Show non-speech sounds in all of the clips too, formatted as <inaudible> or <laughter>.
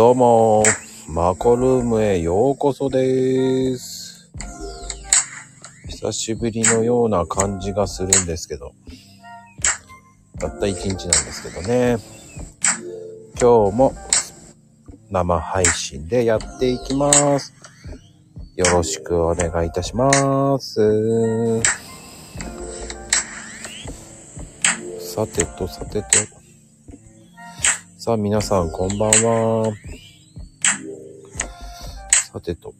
どうも、マコルームへようこそです。久しぶりのような感じがするんですけど、たった一日なんですけどね。今日も生配信でやっていきます。よろしくお願いいたします。さてと、さてと。さん、皆さん、こんばんは。さてと、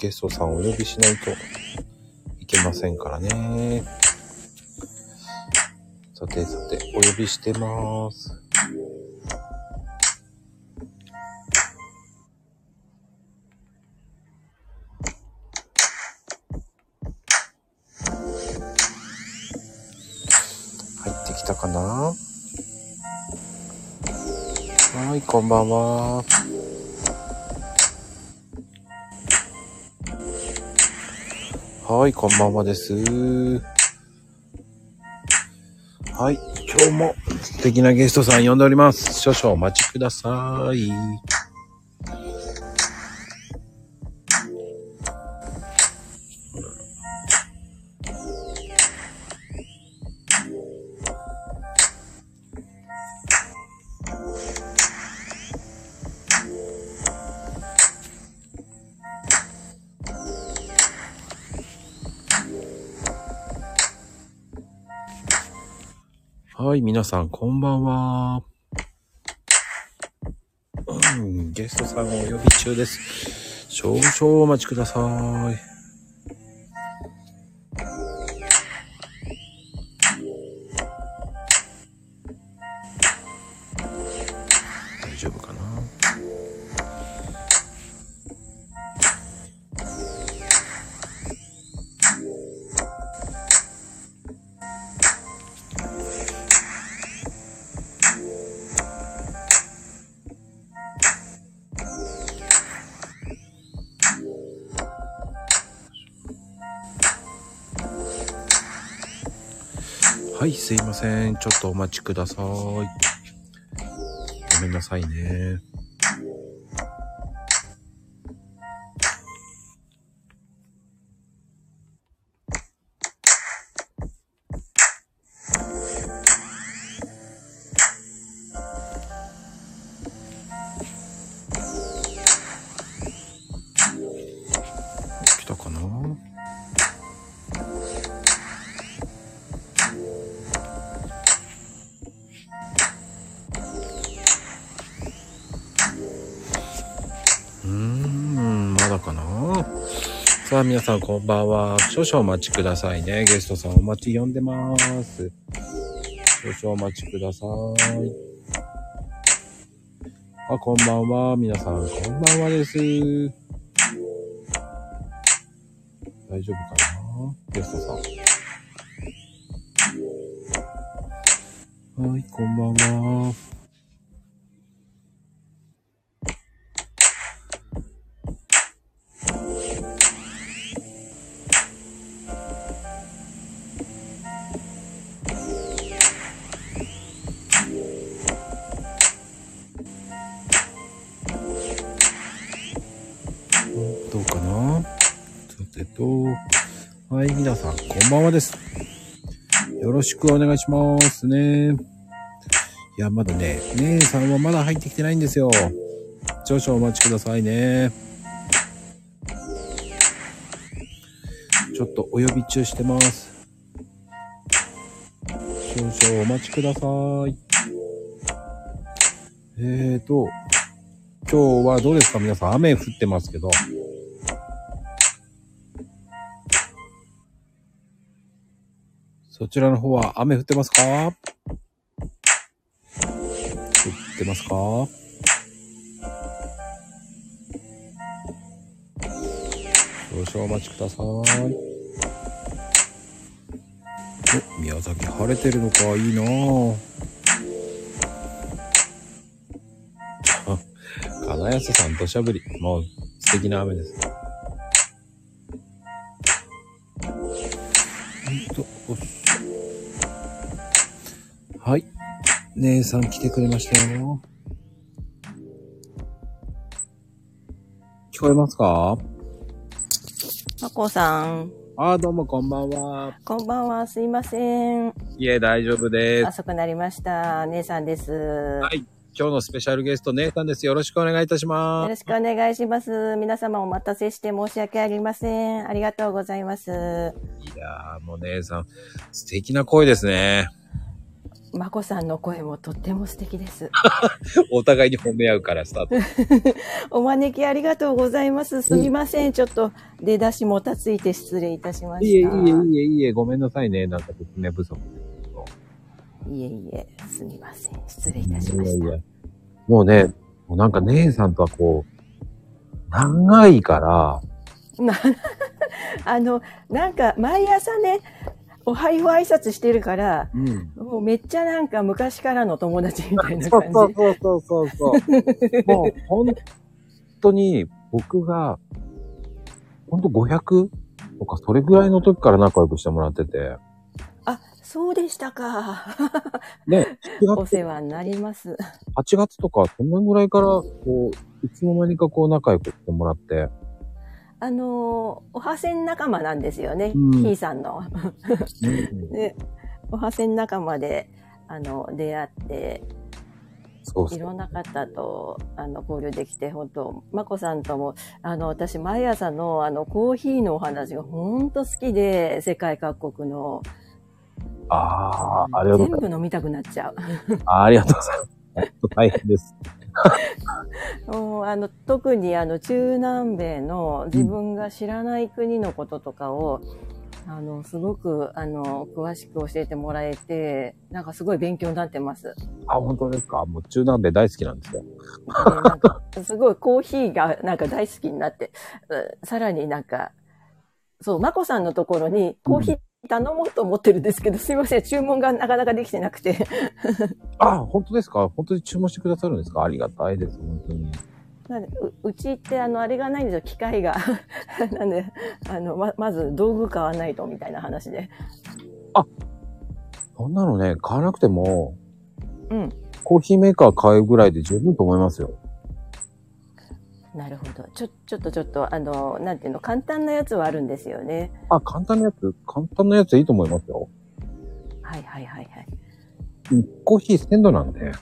ゲストさんお呼びしないといけませんからね。さてさて、お呼びしてます。こんばんは。はい、こんばんはです。はい、今日も素敵なゲストさん呼んでおります。少々お待ちください。皆さん、こんばんは。うん、ゲストさんお呼び中です。少々お待ちください。はい、すいません。ちょっとお待ちください。ごめんなさいね。皆さんこんばんは。少々お待ちくださいね。ゲストさんお待ち呼んでます。少々お待ちください。あ、こんばんは。皆さん、こんばんはです。大丈夫かこんばんはです。よろしくお願いしますね。いや、まだね、姉さんはまだ入ってきてないんですよ。少々お待ちくださいね。ちょっとお呼び中してます。少々お待ちください。えーと、今日はどうですか？皆さん雨降ってますけど。ちらの方は雨降ってますか？降ってますか？少々お待ちください。お、宮崎晴れてるのか、いいなぁ。<laughs> 金安さん土砂降り。もう素敵な雨です。姉さん来てくれましたよ。聞こえますか？まこさん。あ、どうもこんばんは。こんばんは。すいません。いえ、大丈夫です。遅くなりました。姉さんです。はい。今日のスペシャルゲスト、姉さんです。よろしくお願いいたしよろます。しくお願いします。皆様お待たせして申し訳ありません。ありがとうございます。いやー、もう姉さん、素敵な声ですね。まこさんの声もとっても素敵です。<laughs> お互いに褒め合うからスタート。<laughs> お招きありがとうございます。すみません。ちょっと出だしもたついて失礼いたしまいえ、いえ、いした。え、いえ、いえ、ごめんなさいね。なんか説明不足ですけど。いえいえ、すみません。失礼いたしました。いやいや。もうね、もうなんか姉さんとはこう、長いから、な <laughs> あの、なんか毎朝ね、おはよう挨拶してるから、うん。もうめっちゃなんか昔からの友達みたいな感じ。そうそうそうそうそう。<laughs> もう本当に僕が、本当500とかそれぐらいの時から仲良くしてもらってて、あ、そうでしたか。ね、<laughs> 7お月、世話になります。8月とかそんなぐらいから、こう、いつの間にかこう仲良くしてもらって、あのー、おはせん仲間なんですよね。うんひーさんの。うんで、<laughs> おはせん仲間で、あの、出会って、そうそう。いろんな方と、あの、交流できて、本当まこさんとも、あの、私、毎朝の、あの、コーヒーのお話が本当好きで、世界各国の。ああ、ありがとうござい全部飲みたくなっちゃう。<laughs> ます。あありがとうございます。大変です。<laughs> もうあの特にあの中南米の自分が知らない国のこととかを、あのすごくあの詳しく教えてもらえてなんかすごい勉強になってます。あ、本当ですか？もう中南米大好きなんですよ。でなんか <laughs> すごいコーヒーがなんか大好きになってうんさらになんかそうまこさんのところにコーヒー頼もうと思ってるんですけど、すいません。注文がなかなかできてなくて。<laughs> あ、本当ですか？本当に注文してくださるんですか？ありがたいです、本当に。なんでううちってあのあれがないんですよ。機械が。<laughs> なんであのままず道具買わないとみたいな話で。そんなのね、買わなくても、うん。コーヒーメーカー買うぐらいで十分と思いますよ。なるほどちょちょっとちょっとあのなんていうの簡単なやつはあるんですよねあ、簡単なやつ？簡単なやついいと思いますよ。はいはいはいはいうんコーヒー1000度なんで。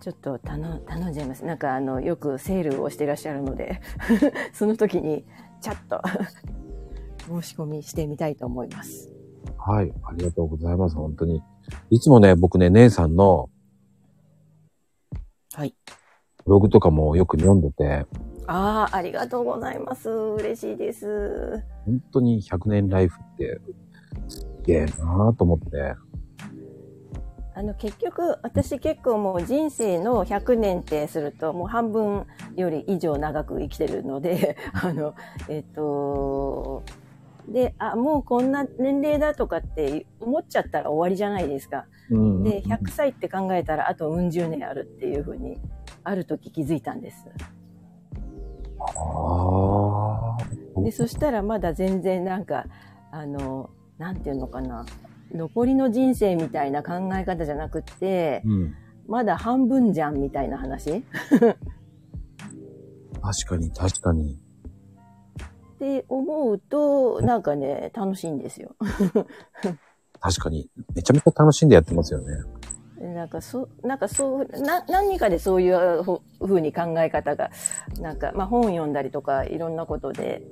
ちょっと頼頼んじゃいますなんかあのよくセールをしてらっしゃるので <laughs> その時にチャッと <laughs> 申し込みしてみたいと思いますはい。ありがとうございます、本当に。いつもね、僕ね、姉さんのはいブログとかもよく読んでて、ああありがとうございます。嬉しいです。本当に100年ライフって、すっげえなぁと思って。あの結局私結構もう人生の100年ってするともう半分より以上長く生きてるので <laughs> あのえっとであもうこんな年齢だとかって思っちゃったら終わりじゃないですか。うんで100歳って考えたらあとうん十年あるっていうふうにある時気づいたんです。ああ。でそしたらまだ全然なんかあのなんていうのかな残りの人生みたいな考え方じゃなくってうん。まだ半分じゃんみたいな話 <laughs> 確かに、確かに。って思うとなんかね楽しいんですよ。<laughs> 確かに。めちゃめちゃ楽しんでやってますよね。なんかそなんかそうな何かでそういうふうに考え方がなんか、まあ、本読んだりとかいろんなことで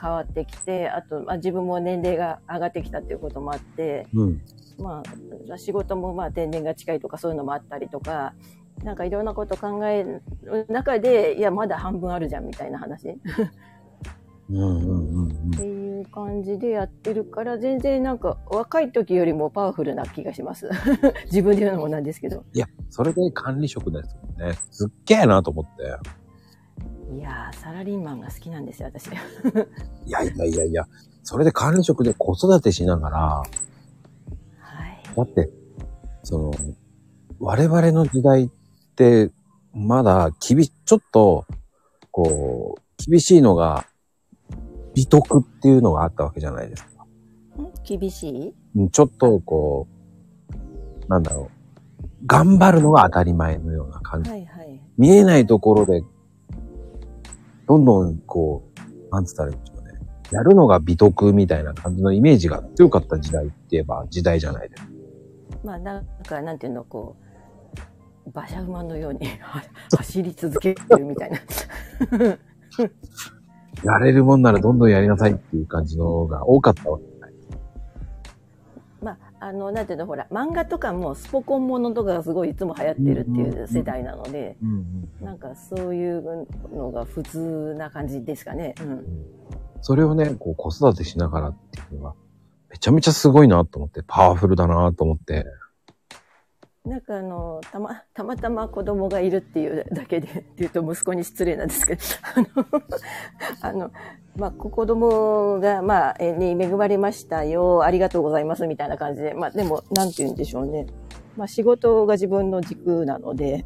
変わってきてあと、まあ、自分も年齢が上がってきたっていうこともあって、うん。まあ、仕事もまあ定年が近いとかそういうのもあったりとかなんかいろんなこと考える中でいやまだ半分あるじゃんみたいな話っうんうんうんうん。ていう感じでやってるから全然なんか若い時よりもパワフルな気がします <laughs> 自分で言うのもなんですけどいや、それで管理職ですもんね。すっげえなと思って。いやーサラリーマンが好きなんですよ私 <laughs> いやいやいやいや、それで管理職で子育てしながら、はいだって、その、我々の時代って、まだ厳し、ちょっと、こう、厳しいのが、美徳っていうのがあったわけじゃないですか。ん厳しい？うんちょっと、こう、なんだろう。頑張るのが当たり前のような感じ。はいはい見えないところで、どんどんこう、なんつったらいいんでしょうね。やるのが美徳みたいな感じのイメージが強かった時代って言えば時代じゃないですか。まあ、なんか、なんていうの、こう、馬車馬のようには <laughs> 走り続けるみたいな。やれるもんならどんどんやりなさいっていう感じのが多かったわけじゃない。まあ、あの、なんていうの、ほら、漫画とかもスポコンものとかがすごいいつも流行ってるっていう世代なので。なんかそういうのが普通な感じですかね。うん。それをね、こう子育てしながらっていうのは、めちゃめちゃすごいなと思って、パワフルだなと思って。なんかあの、たま、たまたま子供がいるっていうだけで、<laughs> って言うと息子に失礼なんですけど、<laughs> あの、あの、まあ、子供が、まあ、えに恵まれましたよ、ありがとうございます、みたいな感じで、まあ、でも、なんて言うんでしょうね。まあ、仕事が自分の軸なので、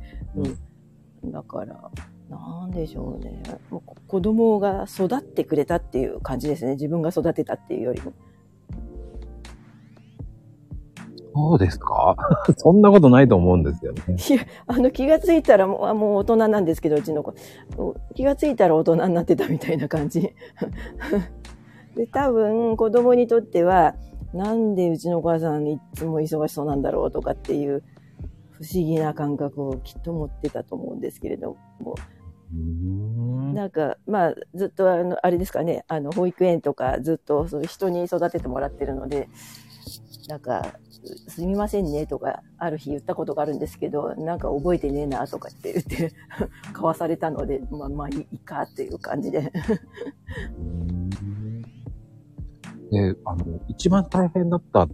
うん。だから、なんでしょうね。もう子供が育ってくれたっていう感じですね。自分が育てたっていうよりも。そうですか？<laughs> そんなことないと思うんですよね。いや、あの気がついたらもうあもう大人なんですけど、うちの子。気がついたら大人になってたみたいな感じ。<laughs> で、多分子供にとっては、なんでうちのお母さんいつも忙しそうなんだろうとかっていう不思議な感覚をきっと持ってたと思うんですけれども。なんか、まあ、ずっとあの、あれですかね、あの、保育園とかずっとそう人に育ててもらってるので、なんか、すみませんねとか、ある日言ったことがあるんですけど、なんか覚えてねえなとかって言って、<laughs> 交わされたので、まあまあいいかっていう感じで。<laughs> で、あの、一番大変だった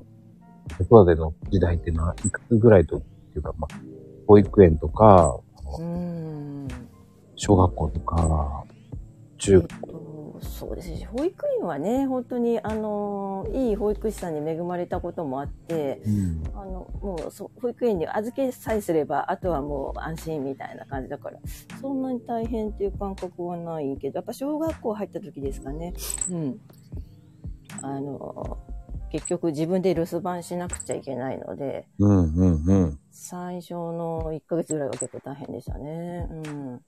子育ての時代って何いくつぐらいと、っていうか、まあ、保育園とか、うーん。小学校とか、中学校。とそうですね。保育園はね、本当に、あの、いい保育士さんに恵まれたこともあって、うんあの、もうそ、保育園に預けさえすれば、あとはもう安心みたいな感じだから、そんなに大変っていう感覚はないけど、やっぱ小学校入った時ですかね。うん。あの、結局自分で留守番しなくちゃいけないので、うんうんうん。最初の1ヶ月ぐらいは結構大変でしたね。うん。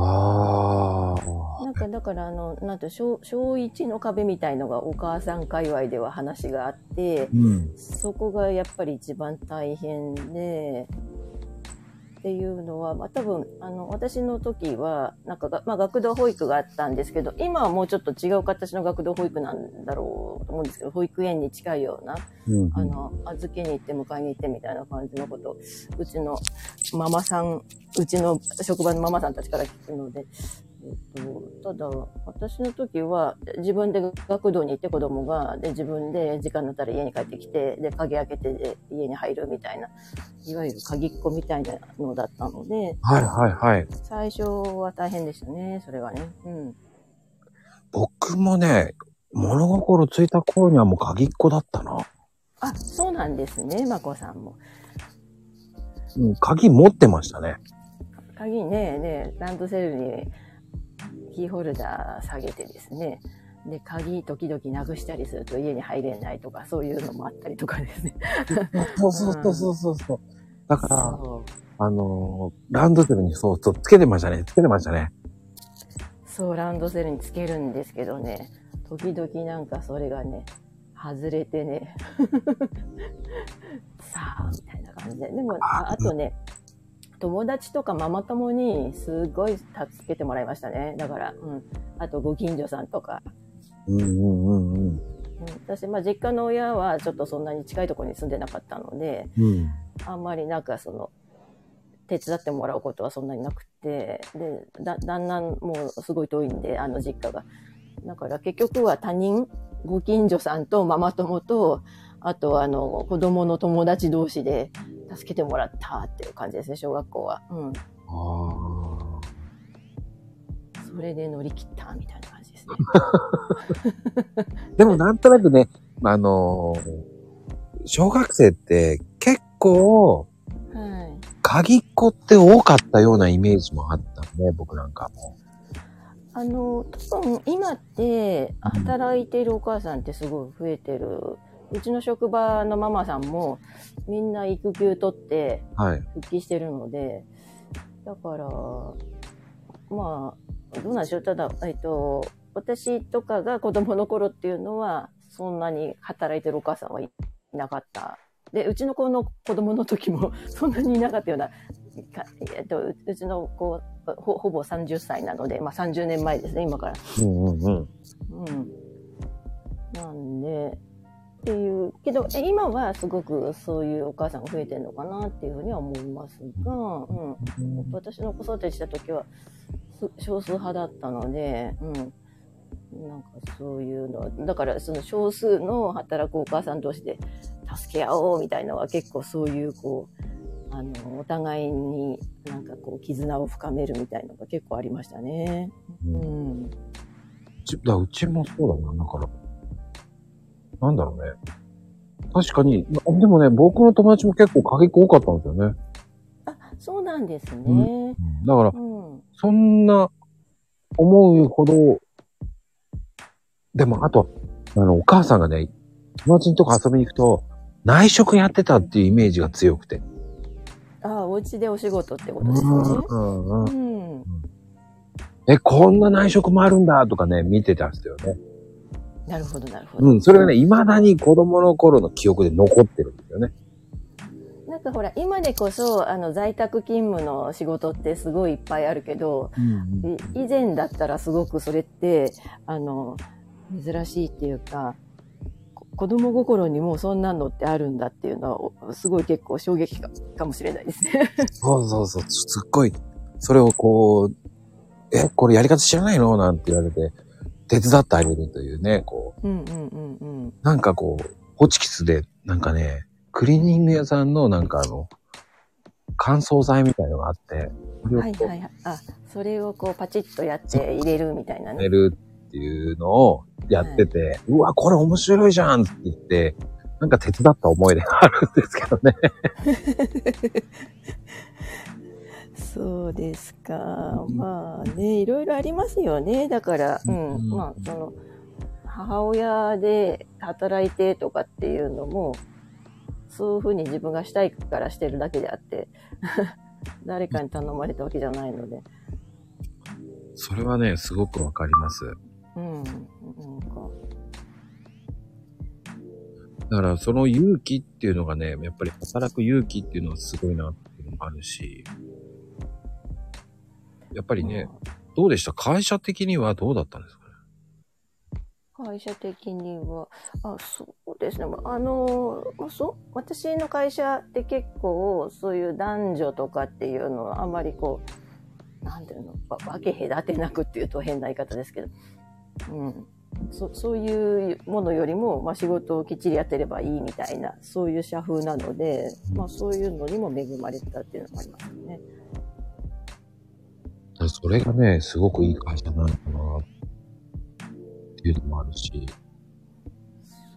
ああ。なんかだからあの、なんて小、小1の壁みたいのがお母さん界隈では話があって、うん。そこがやっぱり一番大変で、っていうのは、まあ多分、あの、私の時は、なんかが、まあ学童保育があったんですけど、今はもうちょっと違う形の学童保育なんだろうと思うんですけど、保育園に近いような、うんあの、預けに行って迎えに行ってみたいな感じのことを、うちのママさん、うちの職場のママさんたちから聞くので、えっと、ただ、私の時は、自分で学童に行って子供が、で、自分で時間になったら家に帰ってきて、で、鍵開けてで家に入るみたいな、いわゆる鍵っ子みたいなのだったので、はいはいはい。最初は大変でしたね、それはね。うん。僕もね、物心ついた頃にはもう鍵っ子だったな。あ、そうなんですね、まこさんも。うん、鍵持ってましたね。鍵ね、ね、ランドセルにキーホルダー下げてですね、で、鍵時々なくしたりすると家に入れないとか、そういうのもあったりとかですね。そうそうそうそうそう。だから、あのーランドセルにそうそう、つけてましたね。つけてましたね。そう、ランドセルにつけるんですけどね、時々なんかそれがね、外れてね、<laughs> さあ、みたいな感じで。でも、ああとね、友達とかママ友にすごい助けてもらいましたね。だから、うん。あとご近所さんとか。うんうんうんうん。うん、私、まあ、実家の親はちょっとそんなに近いところに住んでなかったので、うん。あんまりなんかその、手伝ってもらうことはそんなになくて、で、だ、旦那もすごい遠いんで、あの実家が。だから結局は他人、ご近所さんとママ友と、あとあの、子供の友達同士で助けてもらったっていう感じですね、小学校は。うん。あそれで乗り切ったみたいな感じですね。あ。<laughs> でもなんとなくね、あのー小学生って結構、はい。鍵っ子って多かったようなイメージもあったね、僕なんかも。あの、多分今って働いているお母さんってすごい増えてる。うちの職場のママさんもみんな育休取ってはい。復帰してるので、だから、まあ、どうなんでしょう。ただ、えっと、私とかが子供の頃っていうのは、そんなに働いてるお母さんはいなかった。で、うちの子の子供の時も <laughs> そんなにいなかったような、かえっと、ううちの子ほ、ほぼ30歳なので、まあ30年前ですね、今から。うんうんうん。うん。なんで、っていう、けど、え今はすごくそういうお母さんが増えてるのかなっていうふうには思いますが、うん。私の子育てした時はす少数派だったので、うん。なんかそういうの、だからその少数の働くお母さん同士で助け合おうみたいなのは結構そういうこう、あの、お互いになんかこう絆を深めるみたいなのが結構ありましたね。うん。うちだうちもそうだな、だから。なんだろうね。確かに、でもね、僕の友達も結構過激多かったんですよね。あ、そうなんですね。だから、うん。そんな思うほど、でもあと、あの、お母さんがね、友達のとこ遊びに行くと、内職やってたっていうイメージが強くて。あ、お家でお仕事ってことですよね。うんうんうん。え、こんな内職もあるんだとかね、見てたんですよね。なるほど、なるほど。うん、それがね、未だに子供の頃の記憶で残ってるんですよね。なんかほら、今でこそ、あの、在宅勤務の仕事ってすごいいっぱいあるけど、い以前だったらすごくそれって、あの、珍しいっていうか、こ子供心にもそんなのってあるんだっていうのは、おすごい結構衝撃かかもしれないですね。<laughs> そうそうそう、すっごい、それをこう、え、これやり方知らないの？なんて言われて、手伝ってあげるというね、こう、うんうんうんうん。なんかこう、ホチキスで、なんかね、クリーニング屋さんのなんかあの、乾燥剤みたいのがあって、それをこうはいはいはい。あ、それをこうパチッとやって入れるみたいなね。寝るっていうのをやってて、うわ、これ面白いじゃんって言って、なんか手伝った思い出があるんですけどね。<laughs> そうですか。まあね、いろいろありますよね。だから、うん。うんまあ、その、母親で働いてとかっていうのも、そういうふうに自分がしたいからしてるだけであって、<laughs> 誰かに頼まれたわけじゃないので。それはね、すごくわかります。うん。なんか、だからその勇気っていうのがね、やっぱり働く勇気っていうのはすごいなっていうのもあるし、やっぱりね、どうでした？会社的にはどうだったんですかね？会社的には、あ、そうですね。あの、そう、私の会社って結構、そういう男女とかっていうのはあんまりこう、なんていうの、分け隔てなくっていうと変な言い方ですけど、うん。そそういうものよりも、まあ、仕事をきっちりやってればいいみたいな、そういう社風なので、まあ、そういうのにも恵まれたっていうのもありますよね。それがね、すごくいい会社なのかなっていうのもあるし、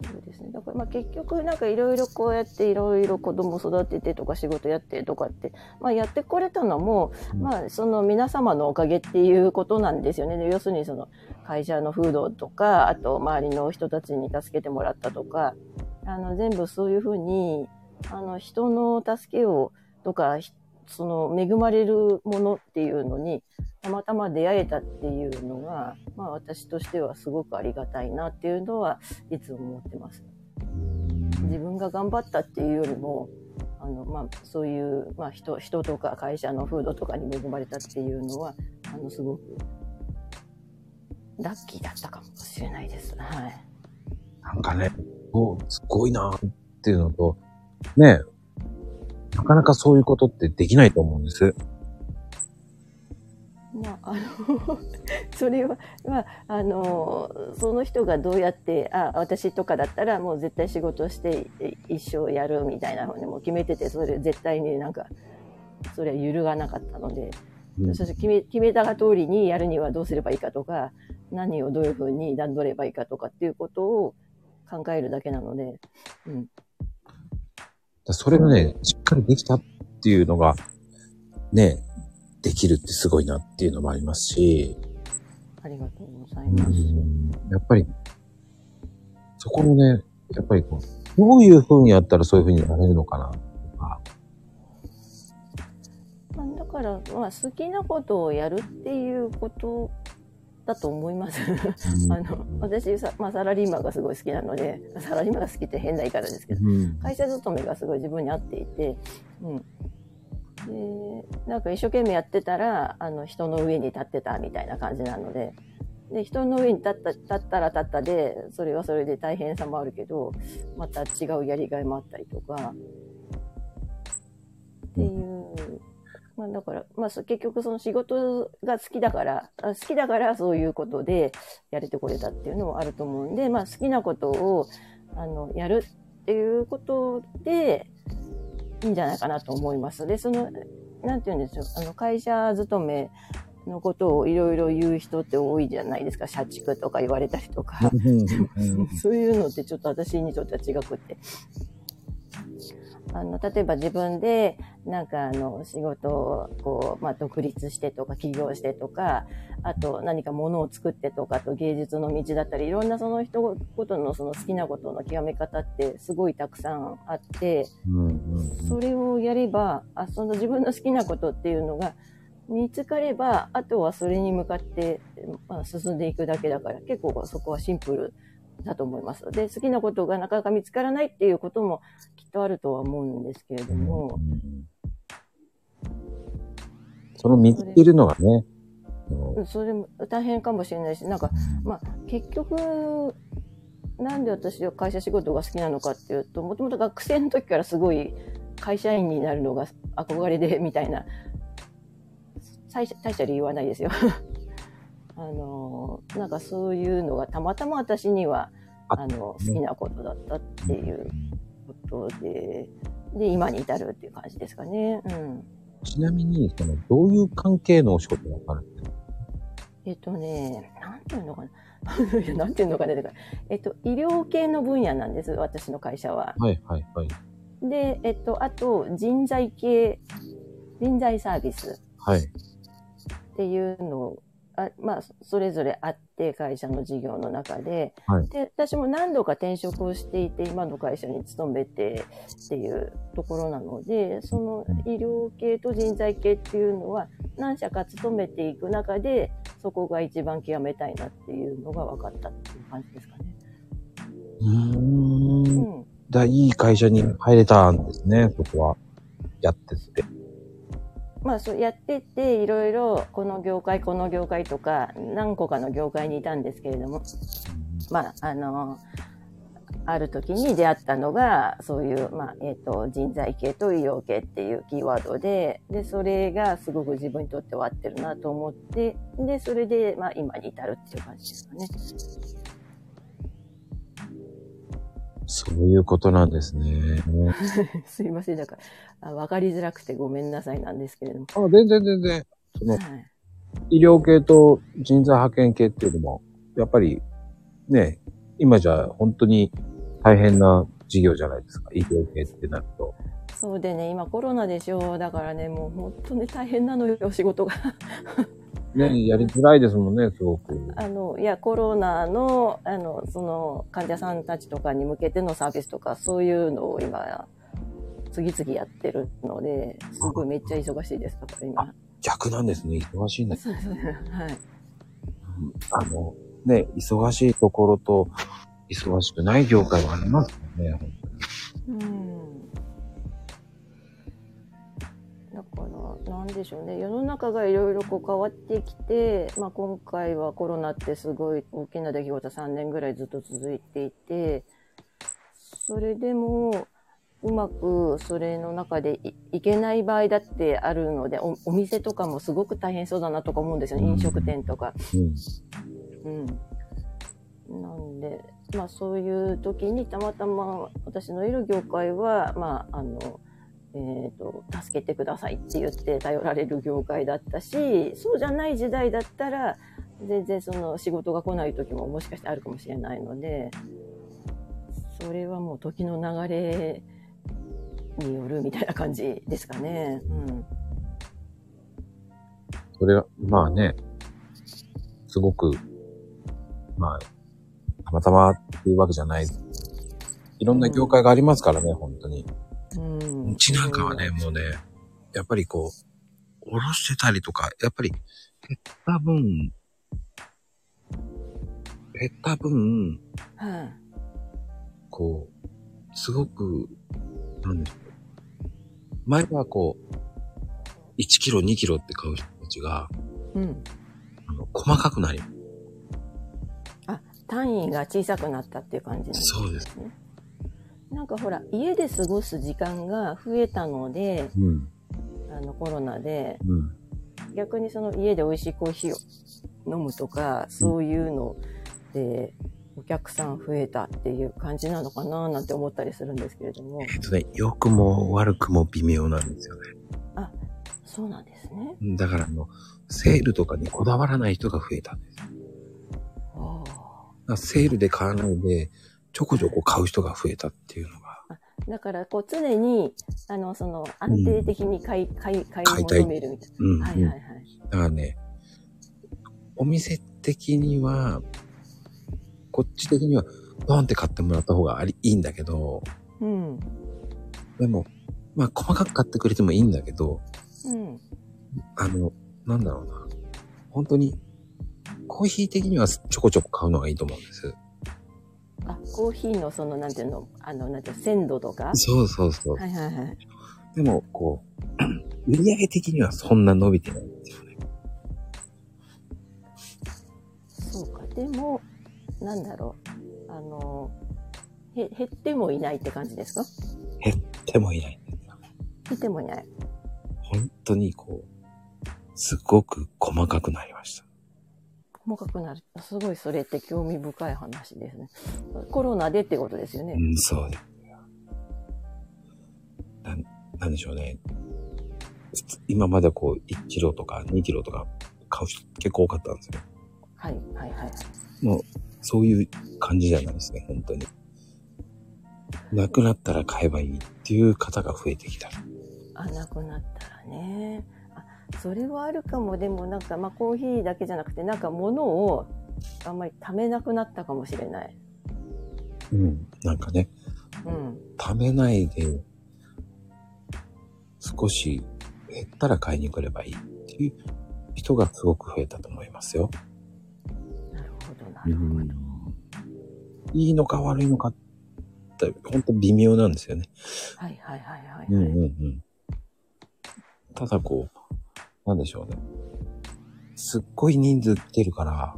そうですね。だからまあ結局なんかいろいろこうやっていろいろ子供育ててとか仕事やってとかって、まあやってこれたのも、うんまあその皆様のおかげっていうことなんですよね。で要するにその会社の風土とか、あと周りの人たちに助けてもらったとか、あの全部そういうふうに、あの人の助けをとか、ひその恵まれるものっていうのにたまたま出会えたっていうのが、まあ私としてはすごくありがたいなっていうのはいつも思ってます。自分が頑張ったっていうよりも、あの、まあ、そういう、まあ、人、人とか会社の風土とかに恵まれたっていうのは、あの、すごく、ラッキーだったかもしれないです。はい。なんかね、おすごいなっていうのと、ね、なかなかそういうことってできないと思うんです。まあ、あの、<laughs> それは、まあ、あの、その人がどうやって、あ、私とかだったらもう絶対仕事してえ一生やるみたいなふうにもう決めてて、それ絶対になんか、それは揺るがなかったので、うんそして決め決めた通りにやるにはどうすればいいかとか、何をどういうふうに段取ればいいかとかっていうことを考えるだけなので、うん。だそれがね、しっかりできたっていうのが、ね、できるってすごいなっていうのもありますし、ありがとうございうん。ます。やっぱり、そこのね、やっぱりこう、どういう風にやったらそういう風になれるのかなとか、まあ、だから、まあ、好きなことをやるっていうことだと思います。あの、私さ、まあ、サラリーマンがすごい好きなので、サラリーマンが好きって変な言い方ですけど、うん。会社勤めがすごい自分に合っていて、うん。で、なんか一生懸命やってたら、あの、人の上に立ってたみたいな感じなので、で、人の上に立った、立ったら立ったで、それはそれで大変さもあるけど、また違うやりがいもあったりとか、っていう、まあだから、まあそ結局その仕事が好きだから、あ好きだからそういうことでやれてこれたっていうのもあると思うんで、まあ好きなことを、あの、やるっていうことで、いいんじゃないかなと思います。で、その、なんて言うんでしょう、あの、会社勤めのことをいろいろ言う人って多いじゃないですか。社畜とか言われたりとか。<laughs> そういうのってちょっと私にとっては違くて。あの、例えば自分で、なんかあの、仕事を、こう、まあ、独立してとか、起業してとか、あと何か物を作ってとか、あと芸術の道だったり、いろんなその人ことのその好きなことの極め方ってすごいたくさんあって、それをやれば、あ、その自分の好きなことっていうのが見つかれば、あとはそれに向かって、まあ、進んでいくだけだから、結構そこはシンプルだと思います。で、好きなことがなかなか見つからないっていうこともとあるとは思うんですけれども、その見つけるのがね、それも大変かもしれないし、なんか、まあ、結局、なんで私は会社仕事が好きなのかっていうと、もともと学生の時からすごい会社員になるのが憧れで、みたいな、大した大した理由はないですよ。<laughs> あの、なんかそういうのがたまたま私には、ああの、好きなことだったっていうことで、で、今に至るっていう感じですかね。うん。ちなみに、その、どういう関係のお仕事があるんですか？えっとね、なんていうのかな。<laughs> いやなんていうのかね。だからえっと、医療系の分野なんです、私の会社は。はいはいはい。で、えっと、あと、人材系、人材サービスはい。っていうのを、あまあ、それぞれあって、会社の事業の中で、はいで、私も何度か転職をしていて、今の会社に勤めてっていうところなので、その医療系と人材系っていうのは、何社か勤めていく中で、そこが一番極めたいなっていうのが分かったっていう感じですかね。うー。うんいい会社に入れたんですね、そこは。やってって。まあ、そうやってって、いろいろ、この業界、この業界とか、何個かの業界にいたんですけれども、まあ、あの、ある時に出会ったのが、そういう、まあ、えっ、と、人材系と医療系っていうキーワードで、で、それがすごく自分にとっては合ってるなと思って、で、それで、まあ、今に至るっていう感じですかね。そういうことなんですね。<laughs> すいません、だから、あ分かりづらくてごめんなさいなんですけれども。あ、全然全然。その、はい。医療系と人材派遣系っていうのも、やっぱり、ね、今じゃ本当に大変な事業じゃないですか。医療系ってなると。そうでね、今コロナでしょ。だからね、もう本当に大変なのよ、仕事が。ね、やりづらいですもんね、すごく。あの、いや、コロナの、あの、その、患者さんたちとかに向けてのサービスとか、そういうのを今、次々やってるので、すごいめっちゃ忙しいです。だから今。逆なんですね。忙しいんです。そうそうはい。あの、ね、忙しいところと、忙しくない業界はありますよね。うん。から、なんでしょうね。世の中がいろいろこう変わってきて、まあ今回はコロナってすごい大きな出来事3年ぐらいずっと続いていて、それでも、うまくそれの中でいいけない場合だってあるのでお、お店とかもすごく大変そうだなとか思うんですよね。飲食店とか。うん。うん。なんで、まあそういう時にたまたま私のいる業界は、まああの、えっ、と、助けてくださいって言って頼られる業界だったし、そうじゃない時代だったら、全然その仕事が来ない時ももしかしてあるかもしれないので、それはもう時の流れによるみたいな感じですかね。うん。それは、まあね、すごく、まあ、たまたまっていうわけじゃない。いろんな業界がありますからね、本当に。うん。うちなんかはね、もうね、やっぱりこう、おろしてたりとか、やっぱり、減った分、減った分、はい。こう、すごく、なんでしょう。前はこう、1キロ、2キロって買う人たちが、うん。あの、細かくなり、単位が小さくなったっていう感じなんですそうです。ね。なんかほら、家で過ごす時間が増えたので、うん。あのコロナで、うん。逆にその家で美味しいコーヒーを飲むとか、そういうので、お客さん増えたっていう感じなのかななんて思ったりするんですけれども。えっとね、良くも悪くも微妙なんですよね。そうなんですね。だからあの、セールとかにこだわらない人が増えたんですよ。あだからセールで買わないで、ちょこちょこ買う人が増えたっていうのが。ーだから、こう、常に、あの、その、安定的に買い、買い、買い求めるみたいうん、な。はいうんはいはい。だからね、お店的には、こっち的には、ドンって買ってもらった方があり、いいんだけど、うん。でも、まあ、細かく買ってくれてもいいんだけど、うん。あの、なんだろうな。本当に、コーヒー的にはちょこちょこ買うのがいいと思うんです。あ、コーヒーのその、なんていうの、あの、なんていうの、鮮度とか？そうそうそう。はいはいはい。でも、こう、<clears throat> 売り上げ的にはそんな伸びてないんですよね。そうか。でも、なんだろう。あの、へ、減ってもいないって感じですか？でもいないんですよ。減ってもいない。本当にこう、すごく細かくなりました。細かくなる。すごいそれって興味深い話ですね。コロナでってことですよねう。ん、そうです。なん、なんでしょうね。今までこう、1キロとか2キロとか買う人結構多かったんですよ。はい、はい、はい。もう、そういう感じじゃないですね、本当に。なくなったら買えばいいっていう方が増えてきた。あ、なくなったらね。あ、それはあるかも。でもなんか、まあコーヒーだけじゃなくて、なんか物をあんまり貯めなくなったかもしれない。うん。なんかね、うん。貯めないで、少し減ったら買いに来ればいいっていう人がすごく増えたと思いますよ。なるほど、なるほど。いいのか悪いのかって、本当微妙なんですよね。はい、はい、はい、はい。うんはいうんうん。ただこう、なんでしょうね。すっごい人数来てるから、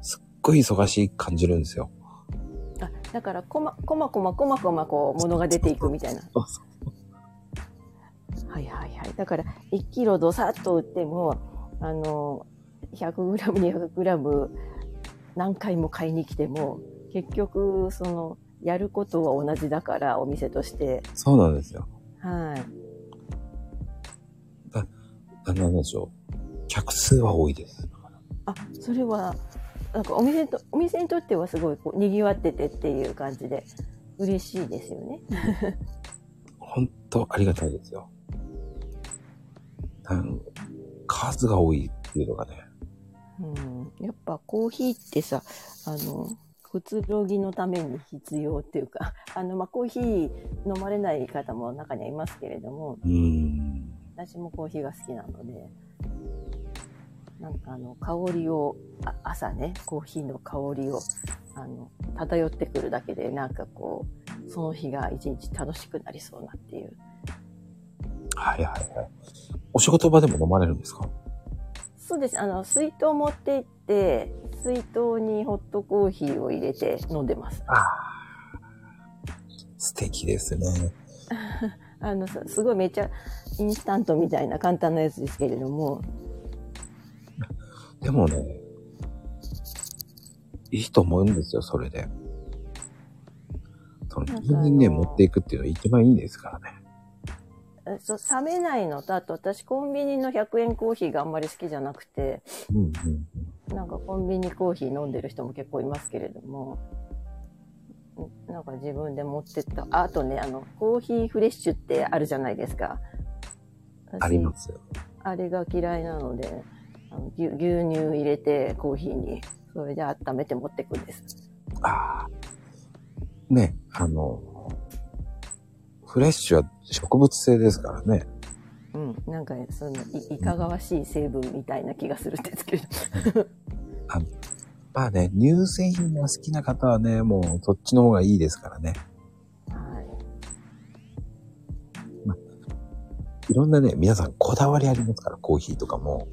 すっごい忙しい感じるんですよ。あ、だから、こま、こまこまこまこまこう、物が出ていくみたいな。そうそうはいはいはい。だから、1キロどさっと売っても、あの、100グラム、200グラム、何回も買いに来ても、結局、その、やることは同じだから、お店として。そうなんですよ。はい。ななんでしょう。客数は多いです。あ、それは、なんかお店と、お店にとってはすごい、こう、賑わっててっていう感じで、嬉しいですよね。本当ありがたいですよ。なん数が多いっていうのがね。うん。やっぱコーヒーってさ、あの、くつろぎのために必要っていうか、あの、まあ、コーヒー飲まれない方も中にはいますけれども、うーん。私もコーヒーが好きなので、なんかあの、香りを、あ朝ね、コーヒーの香りを、あの、漂ってくるだけで、なんかこう、その日が一日楽しくなりそうなっていう。はいはいはい。お仕事場でも飲まれるんですか？そうです。あの、水筒持って行って、水筒にホットコーヒーを入れて飲んでます。ああ。素敵ですね。<laughs> あの、すすごいめっちゃインスタントみたいな簡単なやつですけれども、でもね、いいと思うんですよ、それで。その、自分にね、持っていくっていうのは一番いいですからね。えそう冷めないのと、あと私コンビニの100円コーヒーがあんまり好きじゃなくて、うんうんうん。なんかコンビニコーヒー飲んでる人も結構いますけれども、んなんか自分で持ってった。ああとね、あの、コーヒーフレッシュってあるじゃないですか。私ありますよ。あれが嫌いなので、あの牛牛乳入れてコーヒーに、それで温めて持ってくんです。ああ。ね、あの、フレッシュは植物性ですからね。うん。なんか、そのい、いかがわしい成分みたいな気がするんですけど。まあね、乳製品が好きな方はね、もうそっちの方がいいですからね。はい。いろんなね、皆さんこだわりありますから、コーヒーとかも。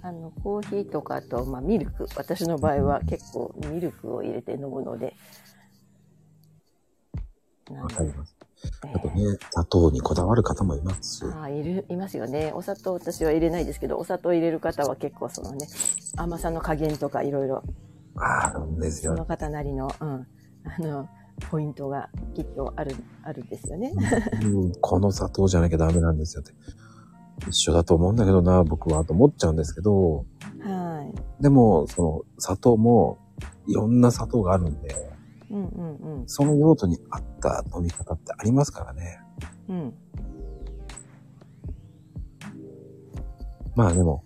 あの、コーヒーとかあと、まあ、ミルク。私の場合は結構ミルクを入れて飲むので。わかります。えあとね、砂糖にこだわる方もいますし。ああ、いる、いますよね。お砂糖私は入れないですけど、お砂糖入れる方は結構そのね、甘さの加減とかいろいろ、あるんですよ。その方なりの、うん、あの、ポイントがきっとある、あるんですよね。うん、この砂糖じゃなきゃダメなんですよって。一緒だと思うんだけどな、僕はと思っちゃうんですけど、はい。でも、その砂糖もいろんな砂糖があるんで、うんうんうん。その用途に合った飲み方ってありますからね。うん。まあでも、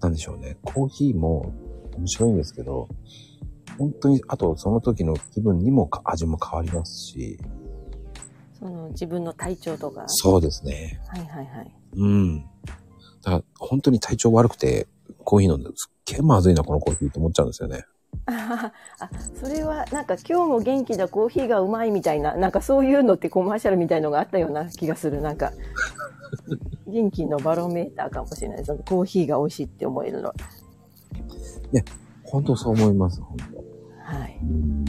なんでしょうね。コーヒーも面白いんですけど、本当に、あとその時の気分にもか味も変わりますし、その自分の体調とか。そうですね。はいはいはい。うん。だから本当に体調悪くてコーヒー飲んですっげえまずいな、このコーヒーと思っちゃうんですよね。<laughs> あ、それはなんか今日も元気だコーヒーがうまいみたいな、なんかそういうのってコマーシャルみたいのがあったような気がする。なんか、<laughs> 元気のバロメーターかもしれない。そのコーヒーが美味しいって思えるの。本当そう思います、本当。はい。うん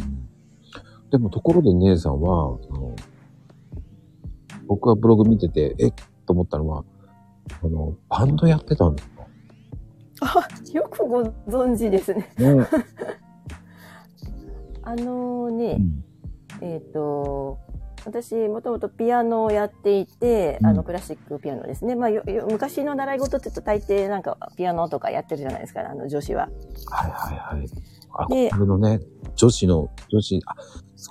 でもところで姉さんは、その僕はブログ見てて、えっ？と思ったのは、あの、バンドやってたんですかあ、<laughs> よくご存知ですね。ね。<laughs> あのうね、んえっ、と、私、もともとピアノをやっていて、うんあの、クラシックピアノですね。まあ、昔の習い事って言うと大抵なんかピアノとかやってるじゃないですか、あの、女子は。はいはいはい。あ、でこれのね、女子の、女子、あ、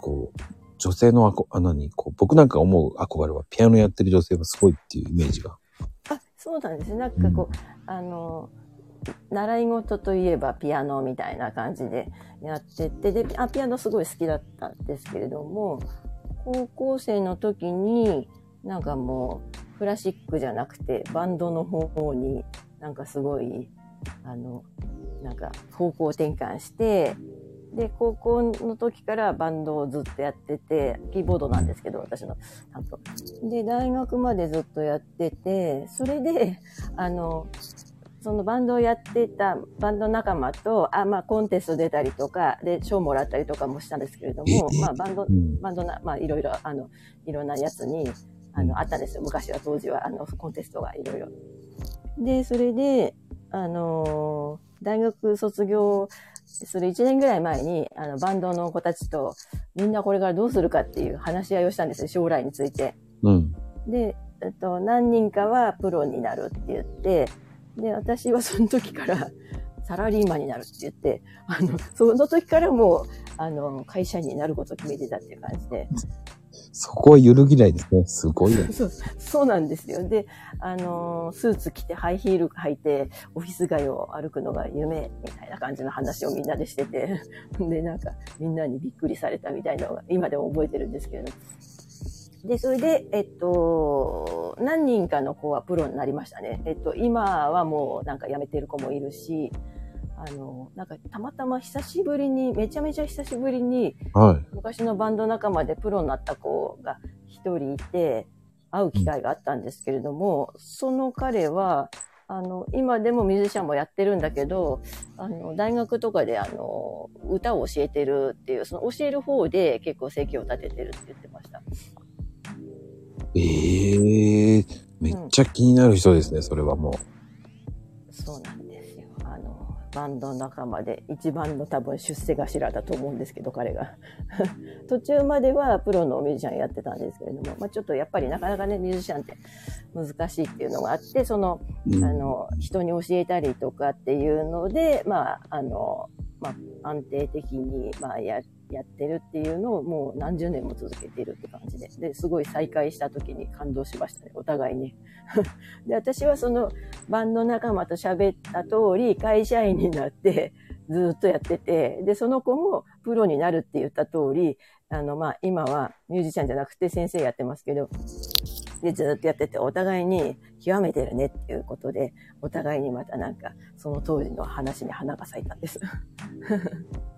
こう、女性のあこ、あ、何、こう、僕なんか思う憧れは、ピアノやってる女性はすごいっていうイメージが。あ、そうなんですね。なんかこう、あの、習い事といえばピアノみたいな感じでやってて、で、あピアノすごい好きだったんですけれども、高校生の時に、なんかもう、クラシックじゃなくて、バンドの方に、なんかすごい、あの、なんか方向転換して、で、高校の時からバンドをずっとやってて、キーボードなんですけど、私の担当。で、大学までずっとやってて、それで、あの、そのバンドをやってたバンド仲間と、あ、まあコンテスト出たりとか、で、賞もらったりとかもしたんですけれども、ええまあバンドう、ん。バンドな、まあいろいろ、あの、いろんなやつに、あうんの、あったんですよ。昔は当時は、あの、コンテストがいろいろ。で、それで、あのー大学卒業する1年ぐらい前に、あの、バンドの子たちと、みんなこれからどうするかっていう話し合いをしたんですよ。将来について。うん。で、えっと、何人かはプロになるって言って、で、私はその時からサラリーマンになるって言って、あの、その時からもう、あの、会社員になることを決めてたっていう感じで。そこは揺るぎないですね。すごいね。<laughs> そう、そうなんですよ。で、あの、スーツ着てハイヒール履いて、オフィス街を歩くのが夢みたいな感じの話をみんなでしてて、で、なんか、みんなにびっくりされたみたいなのが、今でも覚えてるんですけれど。で、それで、えっと、何人かの子はプロになりましたね。えっと、今はもうなんか辞めてる子もいるし、あの、なんかたまたま久しぶりに、めちゃめちゃ久しぶりに、はい。昔のバンド仲間でプロになった子が一人いて、会う機会があったんですけれども、その彼は、あの、今でもミュージシャンもやってるんだけど、あの、大学とかであの、歌を教えてるっていう、その教える方で結構生計を立ててるって言ってました。ええめっちゃ気になる人ですね、それはもそうなんですよ。あの、バンド仲間で一番の多分出世頭だと思うんですけど、彼が。途中まではプロのミュージシャンやってたんですけれども、まあちょっとやっぱりなかなかね、ミュージシャンって難しいっていうのがあって、その、う。うんあの、人に教えたりとかっていうので、まあ、あの、まあ、安定的に、まあ、や、やってるっていうのをもう何十年も続けてるって感じで。で、すごい再会した時に感動しましたね、お互いに。<laughs> で、私はそのバンド仲間と喋った通り、会社員になって、ずっとやってて、で、その子もプロになるって言った通り、あの、まあ、今はミュージシャンじゃなくて先生やってますけど、でずっとやってて、お互いに極めてるねっていうことで、お互いにまたなんか、その当時の話に花が咲いたんです。<laughs>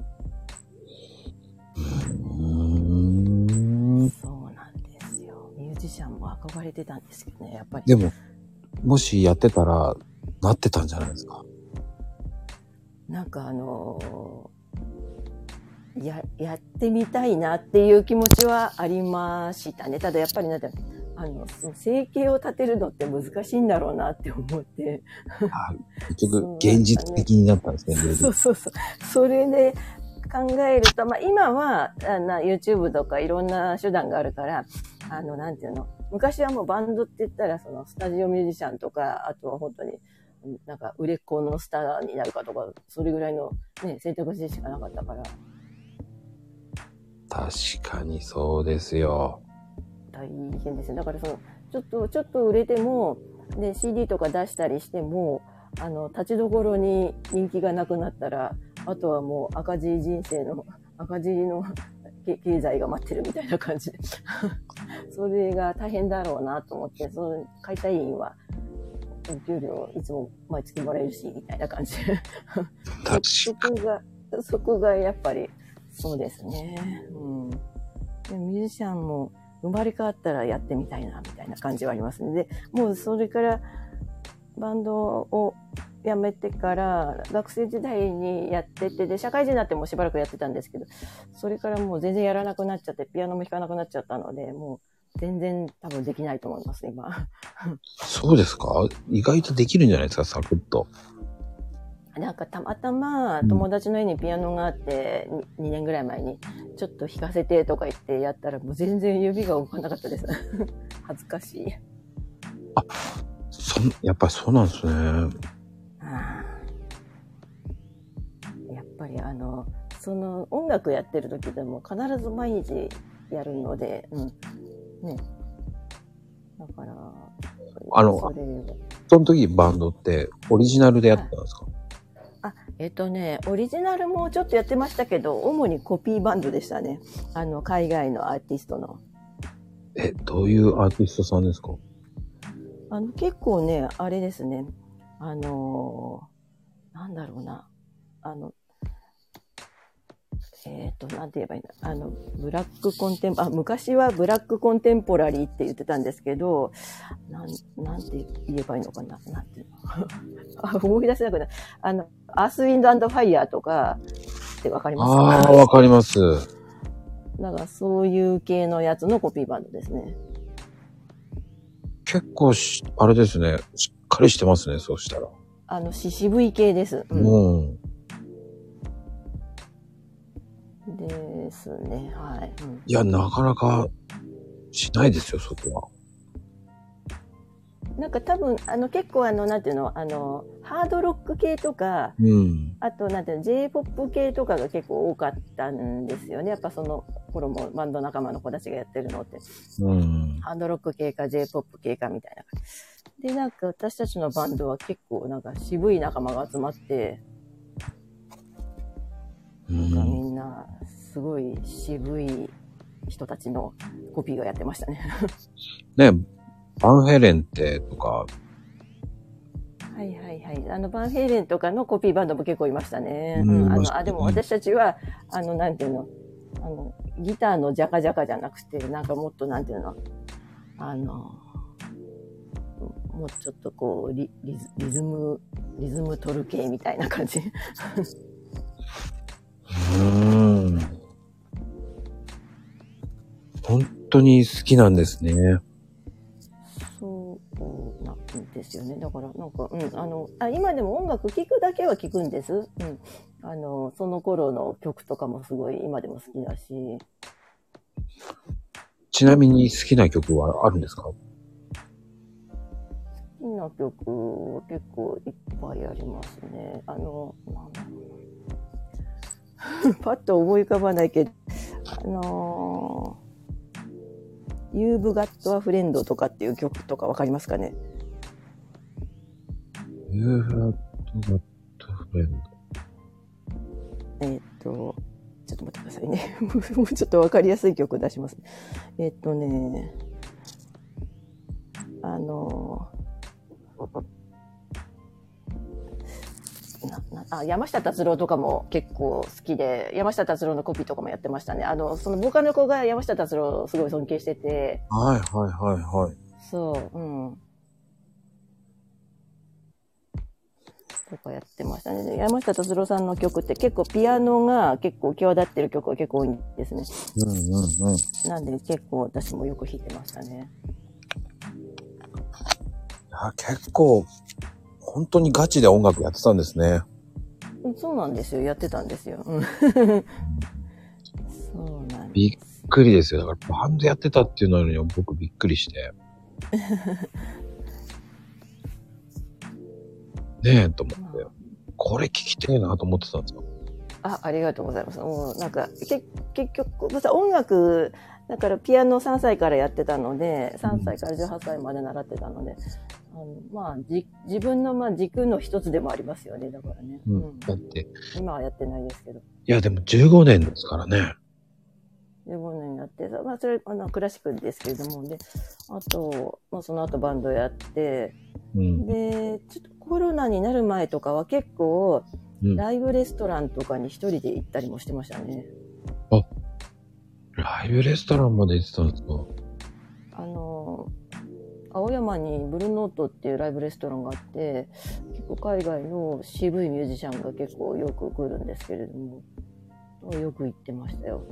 そうなんですよ。ミュージシャンも憧れてたんですけどね、やっぱり。でも、もしやってたら、なってたんじゃないですか？なんかあのーや、やってみたいなっていう気持ちはありましたね。ただやっぱりなんて、あの、その生計を立てるのって難しいんだろうなって思って。あ結局、現実的になったんですね、<laughs> そうそうそう。それで考えると、まあ今は、あな YouTube とかいろんな手段があるから、あの、なんていうの、昔はもうバンドって言ったら、そのスタジオミュージシャンとか、あとは本当に、なんか売れっ子のスターになるかとか、それぐらいのね、選択肢しかなかったから、確かにそうですよ。大変ですよ。だからその、ちょっと、ちょっと売れても、で、CD とか出したりしても、あの、立ちどころに人気がなくなったら、あとはもう赤字人生の、赤字の経済が待ってるみたいな感じで。<laughs> それが大変だろうなと思って、その解体員は、お給料いつも毎月もらえるし、みたいな感じで。<laughs> そこが、そこがやっぱり、そうですね。うん。でミュージシャンも生まれ変わったらやってみたいな、みたいな感じはありますね。で、もうそれから、バンドを辞めてから、学生時代にやってて、で、社会人になってもしばらくやってたんですけど、それからもう全然やらなくなっちゃって、ピアノも弾かなくなっちゃったので、もう全然多分できないと思います、今。そうですか？意外とできるんじゃないですか、サクッと。なんかたまたま友達の家にピアノがあって、2年ぐらい前に、ちょっと弾かせてとか言ってやったら、もう全然指が動かなかったです。<laughs> 恥ずかしい。そん、やっぱりそうなんですね。りあの、その音楽やってる時でも必ず毎日やるので、うん。ね。だから、あのそれはその時バンドってオリジナルでやってたんですか、あ、えっとね、オリジナルもちょっとやってましたけど、主にコピーバンドでしたね。あの、海外のアーティストの。え、どういうアーティストさんですか？あの、結構ね、あれですね。あのーなんだろうな。あの、えっ、と、なんて言えばいいんだ。あの、ブラックコンテンポ、あ、昔はブラックコンテンポラリーって言ってたんですけど、なん、なんて言えばいいのかな。なんていうのあ、<laughs> 思い出せなくなる。あの、アースウィンドファイヤーとかってわかりますか？ああ、わかります。なんかそういう系のやつのコピーバンドですね。結構し、あれですね。しっかりしてますね、そうしたら。あの、し渋い系です。うんうん。ですね。はい。うんいや、なかなかしないですよ、そこは。なんか多分、あの結構あの、なんていうの、あの、ハードロック系とか、うん。あとなんていうの、J-POP 系とかが結構多かったんですよね。やっぱその頃もバンド仲間の子たちがやってるのって。うん。ハードロック系か J-POP 系かみたいな。で、なんか私たちのバンドは結構なんか渋い仲間が集まって、うなんかみん、んなすごい渋い人たちのコピーがやってましたね。ね、バンヘレンってとか、はいはいはい。あの、バンヘイレンとかのコピーバンドも結構いましたね。うんうん、あの、あ、でも私たちは、あの、なんていうの、あの、ギターのジャカジャカじゃなくて、なんかもっとなんていうの、あの、もうちょっとこう、リリズリズム、リズム取る系みたいな感じ。うん。本当に好きなんですね。そうなんですよね。だから、なんか、うん、あの、あ今でも音楽聴くだけは聴くんです。うん。あの、その頃の曲とかもすごい今でも好きだし、ちなみに好きな曲はあるんですか？好きな曲は結構いっぱいありますね。あの、なんだろうな。<laughs> パッと思い浮かばないけど、あのー、You've Got a Friend とかっていう曲とかわかりますかね？You have got a friend. えーっと、ちょっと待ってくださいね。<laughs> もうちょっとわかりやすい曲出します。えーっとね、あのあ山下達郎とかも結構好きで、山下達郎のコピーとかもやってましたね。あの、そのボーカルの子が山下達郎をすごい尊敬してて、はいはいはいはい。そう、うん。とかやってましたね。で山下達郎さんの曲って結構ピアノが結構際立ってる曲が結構多いんですね。うんうんうん。なんで結構私もよく弾いてましたね。あ結構、本当にガチで音楽やってたんですね。うんそうなんですよ。やってたんですよ。うん、<laughs> そうなん。びっくりですよ。だからバンドやってたっていうのに僕びっくりして。<laughs> ねえ、と思って。これ聞きてえなと思ってたんですよ。あ、ありがとうございます。もうなんか、け結局、また音楽、だからピアノ3歳からやってたので、3歳から18歳まで習ってたので、あのまあじ、自分のまあ軸の一つでもありますよね、だからね。ううんん。だって、い今はやってないですけど。やでも15年ですからね。15年になって、まあ、それ、あの、クラシックですけれども、で、あと、まあ、その後バンドやって、うん。で、ちょっとコロナになる前とかは結構、うん、ライブレストランとかに一人で行ったりもしてましたね。ライブレストランまで行ってたんですかあの、青山にブルーノートっていうライブレストランがあって、結構海外の渋いミュージシャンが結構よく来るんですけれども、よく行ってましたよ。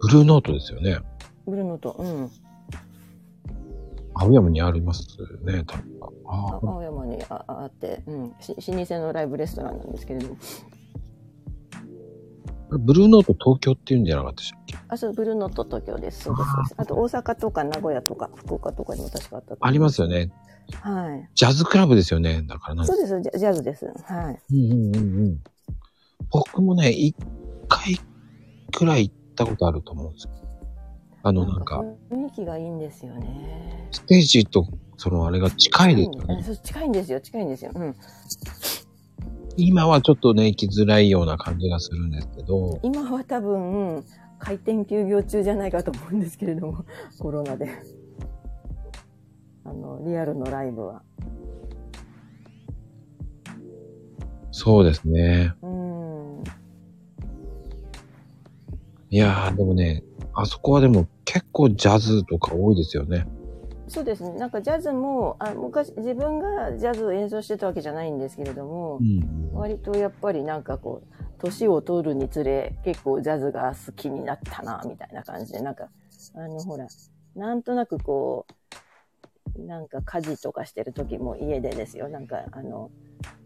ブルーノートですよね。ブルーノート、うん。青山にありますね、多分。青山にああって、うん、し老舗のライブレストランなんですけれども、ブルーノート東京っていうんじゃなかったでしたっけ？あ、そう、ブルーノート東京です。そうです。そうですあと大阪とか名古屋とか福岡とかにも確かあったと思ありますよね。はい。ジャズクラブですよね。だからなんかそうです、ジャジャズです。はい。うんうんうんうん。僕もね、一回くらい行ったことあると思うんですよ。あの、なんか、雰囲気がいいんですよね。ステージと、そのあれが近いですよあね。そう近いんですよ、近いんですよ。うん。今はちょっとね、行きづらいような感じがするんですけど、今は多分、開店休業中じゃないかと思うんですけれども、<laughs> コロナで。あの、リアルのライブは。そうですね。うん。いやー、でもね、あそこはでも結構ジャズとか多いですよね。そうですね。なんかジャズも、あ昔、自分がジャズを演奏してたわけじゃないんですけれどもう、ん。割とやっぱりなんかこう、年を取るにつれ、結構ジャズが好きになったな、みたいな感じで、なんか、あの、ほら、なんとなくこう、なんか家事とかしてる時も家でですよ。なんか、あの、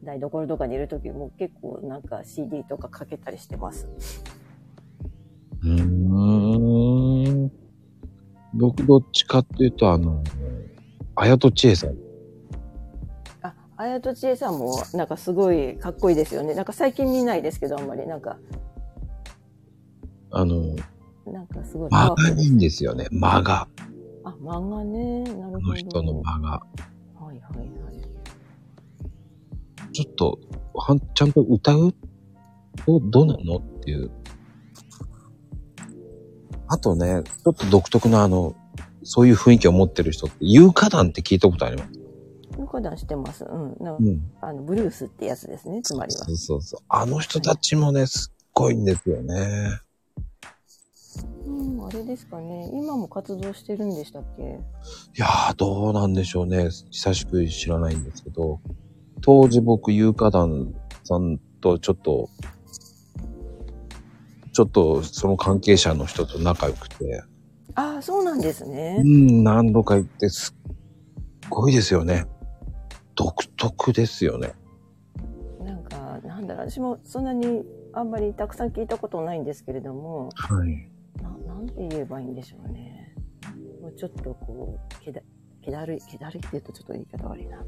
台所とかにいる時も結構なんか CD とかかけたりしてます。うーん。僕どっちかっていうと、あの、あやとちえさん。あ、あやとちえさんもなんかすごいかっこいいですよね。なんか最近見ないですけど、あんまりなんか、あの、なんかすごい間がいいんですよね。間が。あ、漫画ね。なるこほど。の人の間が。はいはいはい。ちょっと、はん、ちゃんと歌う？どどうなの？っていう。あとね、ちょっと独特なあの、そういう雰囲気を持ってる人って、有歌団って聞いたことあります？よく談してます。うん。うん。あの、ブルースってやつですね、つまりはそ。うそうそう。あの人たちもね、すっごいんですよね。うん、あれですかね。今も活動してるんでしたっけ？いやー、どうなんでしょうね。久しく知らないんですけど、当時僕、有歌団さんとちょっと、ちょっとその関係者の人と仲良くて、ああ、そうなんですうね。ん、何度か行ってすっごいですよね。独特ですよね。なんか、なんだろう、私もそんなにあんまりたくさん聞いたことないんですけれども、はい。ななんて言えばいいんでしょうね。もうちょっとこう、けだ、けだるい、けだるいって言うとちょっと言い方悪いな。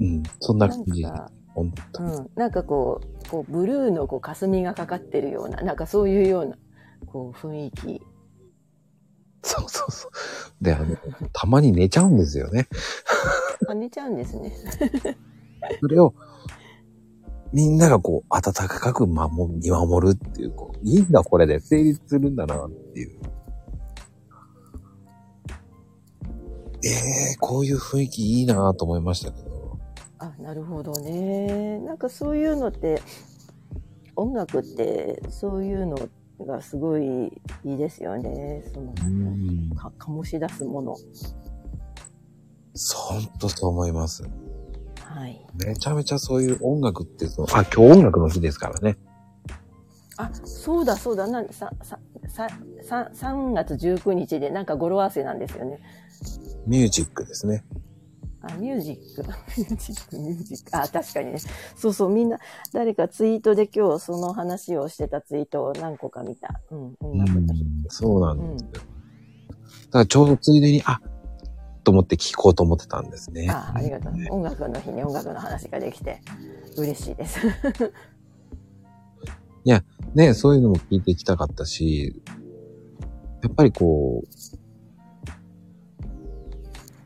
うん、そんななん感じ。か、本当に。うん、なんかこう、こう、ブルーのこう、霞がかかってるような、なんかそういうような、こう、雰囲気。そうそうそう。で、あの、たまに寝ちゃうんですよね。あ、寝ちゃうんですね。それを、みんながこう、温かく守見守るっていう、こう、いいんだこれで成立するんだなっていう。ええこういう雰囲気いいなと思いましたけど。あ、なるほどね。なんかそういうのって、音楽ってそういうのがすごいいいですよね。その、うん。か醸し出すもの。ほんとそう思います。はい。めちゃめちゃそういう音楽ってその、あ、今日音楽の日ですからね。あ、そうだそうだ。なさ、さ、さ、さ3月19日でなんか語呂合わせなんですよね。ミュージックですね。あ、ミュージック。ミュージック、ミュージック。あ、確かにね。そうそう、みんな、誰かツイートで今日その話をしてたツイートを何個か見た。うん、音楽の日。そうなんですよ。だからちょうどついでに、あ、と思って聞こうと思ってたんですね。あ、ありがとう。音楽の日に音楽の話ができて、嬉しいです。ね、そういうのも聞いていきたかったし、やっぱりこ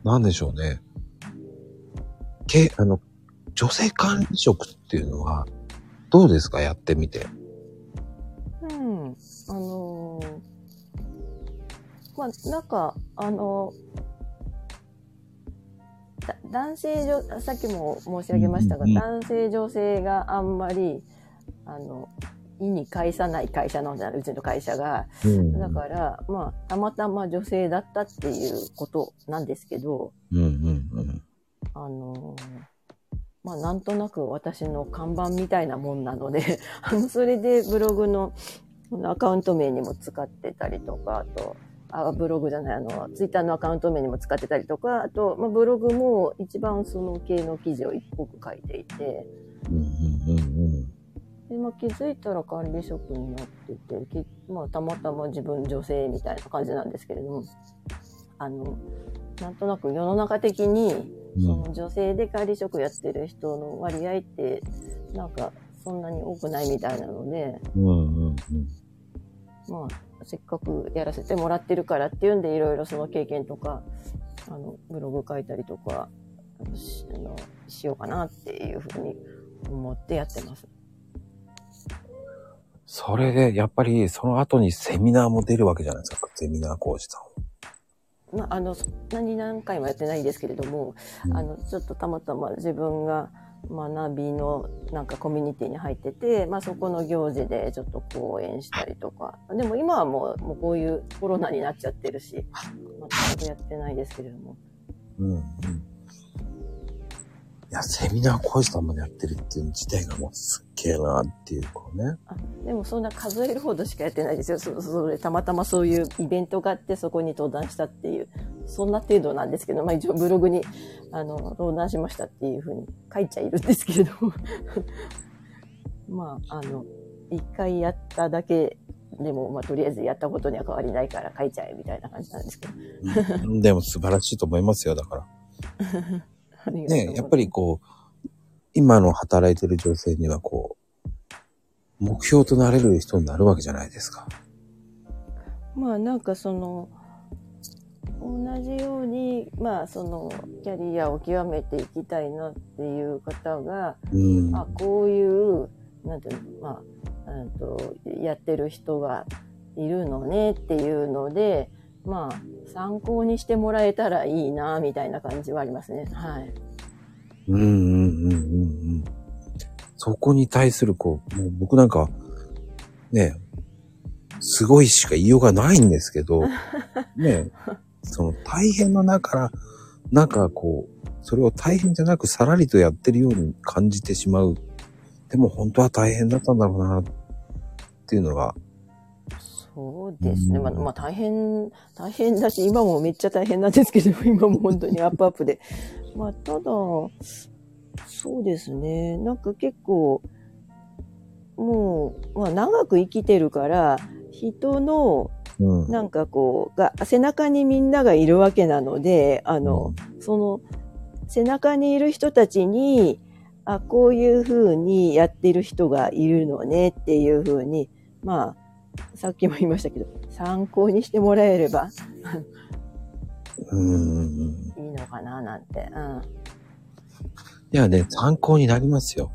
う、なんでしょうね。け、あの、女性管理職っていうのは、どうですか？やってみて。うん。あのーまあ、なんか、あのだ男性女、さっきも申し上げましたが、うんうんうん男性女性があんまり、あの、意に介さない会社なんだ、うちの会社が。うんだから、まあ、たまたま女性だったっていうことなんですけど、うんうんうん。あのまあ、なんとなく私の看板みたいなもんなので、<laughs> それでブログのアカウント名にも使ってたりとか、あと、あ、ブログじゃない、あの、ツイッターのアカウント名にも使ってたりとか、あと、まあ、ブログも一番その系の記事を一個書いていて、で、まあ、気づいたら管理職になってて、まあ、たまたま自分女性みたいな感じなんですけれども、あの、なんとなく世の中的に、その女性で管理職やってる人の割合って、なんかそんなに多くないみたいなので、うんうんうん。まあ、せっかくやらせてもらってるからっていうんで、いろいろその経験とか、あの、ブログ書いたりとか、しあのしようかなっていうふうに思ってやってます。それで、やっぱり、その後にセミナーも出るわけじゃないですか。セミナー講師さん。まあ、あの、そんなに何回もやってないんですけれども、うんあの、ちょっとたまたま自分が学びのなんかコミュニティに入ってて、まあそこの行事でちょっと講演したりとか、でも今はもう、もうこういうコロナになっちゃってるし、全くやってないですけれども。うんうん。いや、セミナー講師さんまでやってるっていう自体がもうすっげえなっていうかね。あでもそんな数えるほどしかやってないですよ。そそれたまたまそういうイベントがあってそこに登壇したっていう、そんな程度なんですけど、まあ一応ブログにあの登壇しましたっていうふうに書いちゃいるんですけれども。<laughs> まあ、あの、一回やっただけでも、まあとりあえずやったことには変わりないから書いちゃえみたいな感じなんですけど。うんでも素晴らしいと思いますよ、だから。<laughs> ね、やっぱりこう、今の働いてる女性にはこう、目標となれる人になるわけじゃないですか。まあなんかその同じようにまあそのキャリアを極めていきたいなっていう方が、うん。あこういうなんていうのまあうんとやってる人がいるのねっていうのでまあ参考にしてもらえたらいいなみたいな感じはありますねはいうんうんうんうんうん。そこに対するこう、もう僕なんか、ね、すごいしか言いようがないんですけど、<laughs> ね、その大変の中から、なんかこう、それを大変じゃなくさらりとやってるように感じてしまう。でも本当は大変だったんだろうな、っていうのが、そうですね。うんまあ、まあ、大変、大変だし、今もめっちゃ大変なんですけど、<laughs> 今も本当にアップアップで。まあ、ただ、そうですね。なんか結構、もう、まあ、長く生きてるから、人の、うん。なんかこう、が、背中にみんながいるわけなので、あの、その、背中にいる人たちに、あ、こういう風にやってる人がいるのねっていう風に、まあ、さっきも言いましたけど、参考にしてもらえればうん。いいのかななんて。うん。いやね、参考になりますよ。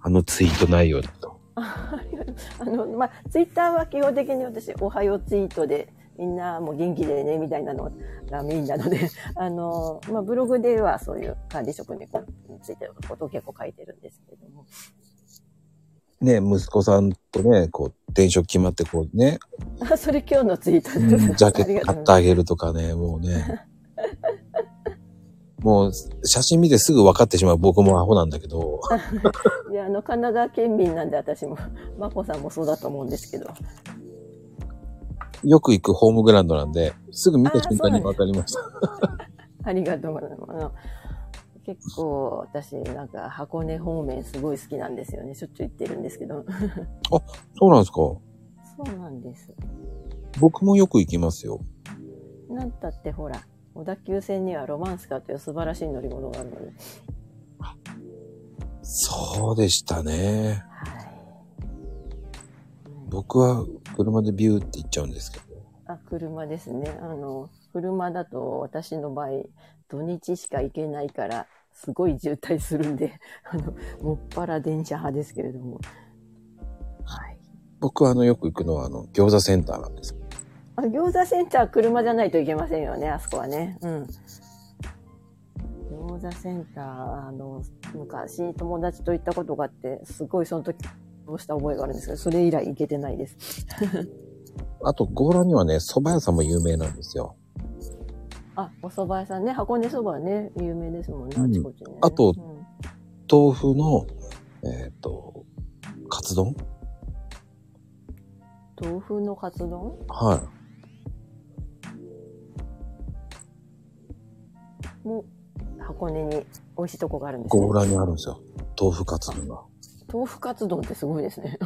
あのツイート内容だと。<laughs> あの、まあ、ツイッターは基本的に私、おはようツイートでみんなもう元気でね、みたいなのがメインなので、<laughs> あの、まあ、ブログではそういう管理職についてのことを結構書いてるんですけども。ね、息子さんとね、こう、転職決まってこうね、あ、<laughs> それ今日のツイートうんです。ジャケット買ってあげるとかね、もうね。<laughs> もう、写真見てすぐ分かってしまう僕もアホなんだけど、<laughs> いや、あの、神奈川県民なんで私も、まこさんもそうだと思うんですけど。よく行くホームグラウンドなんで、すぐ見た瞬間に分かりました。ありがとうございます。結構私なんか箱根方面すごい好きなんですよね。しょっちゅう行ってるんですけど。そうなんですかそうなんです。僕もよく行きますよ。なんたってほら、小田急線にはロマンスカーという素晴らしい乗り物があるので。そうでしたね。はい。僕は車でビューって行っちゃうんですけど。あ、車ですね。あの、車だと私の場合、土日しか行けないから、すごい渋滞するんで、<laughs> あの、もっぱら電車派ですけれども。はい。僕はあの、よく行くのはあの、餃子センターなんです。あ、餃子センター車じゃないといけませんよね、あそこはね。うん。餃子センター、あの、昔友達と行ったことがあって、すごいその時、どうした覚えがあるんですけど、それ以来行けてないです。<laughs> あと、強羅にはね、蕎麦屋さんも有名なんですよ。あ、お蕎麦屋さんね、箱根蕎麦ね、有名ですもんね、うんあちこちね。あとうん豆腐の、えっ、と、カツ丼？豆腐のカツ丼？はい。も箱根に美味しいとこがあるんですね強。羅にあるんですよ。豆腐カツ丼が。豆腐カツ丼ってすごいですね。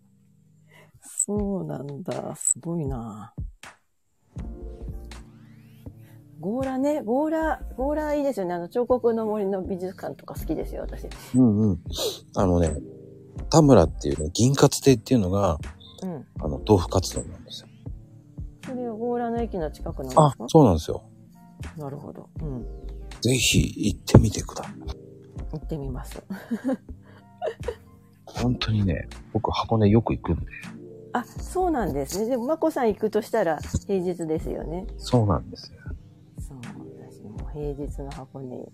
<laughs> そうなんだ。すごいな。ゴーラね、ゴーラ、ゴーラいいですよね。あの、彫刻の森の美術館とか好きですよ、私。うんうん。あのね、田村っていうね、銀カツ亭っていうのが、うん。あの、豆腐カツ丼なんですよ。それはゴーラの駅の近くなんですか？あ、そうなんですよ。なるほど。うん。ぜひ行ってみてください。行ってみます。<laughs> 本当にね、僕箱根よく行くんで。あ、そうなんですね。でも、まこさん行くとしたら平日ですよね。そうなんですよ。そう、私も平日の箱根行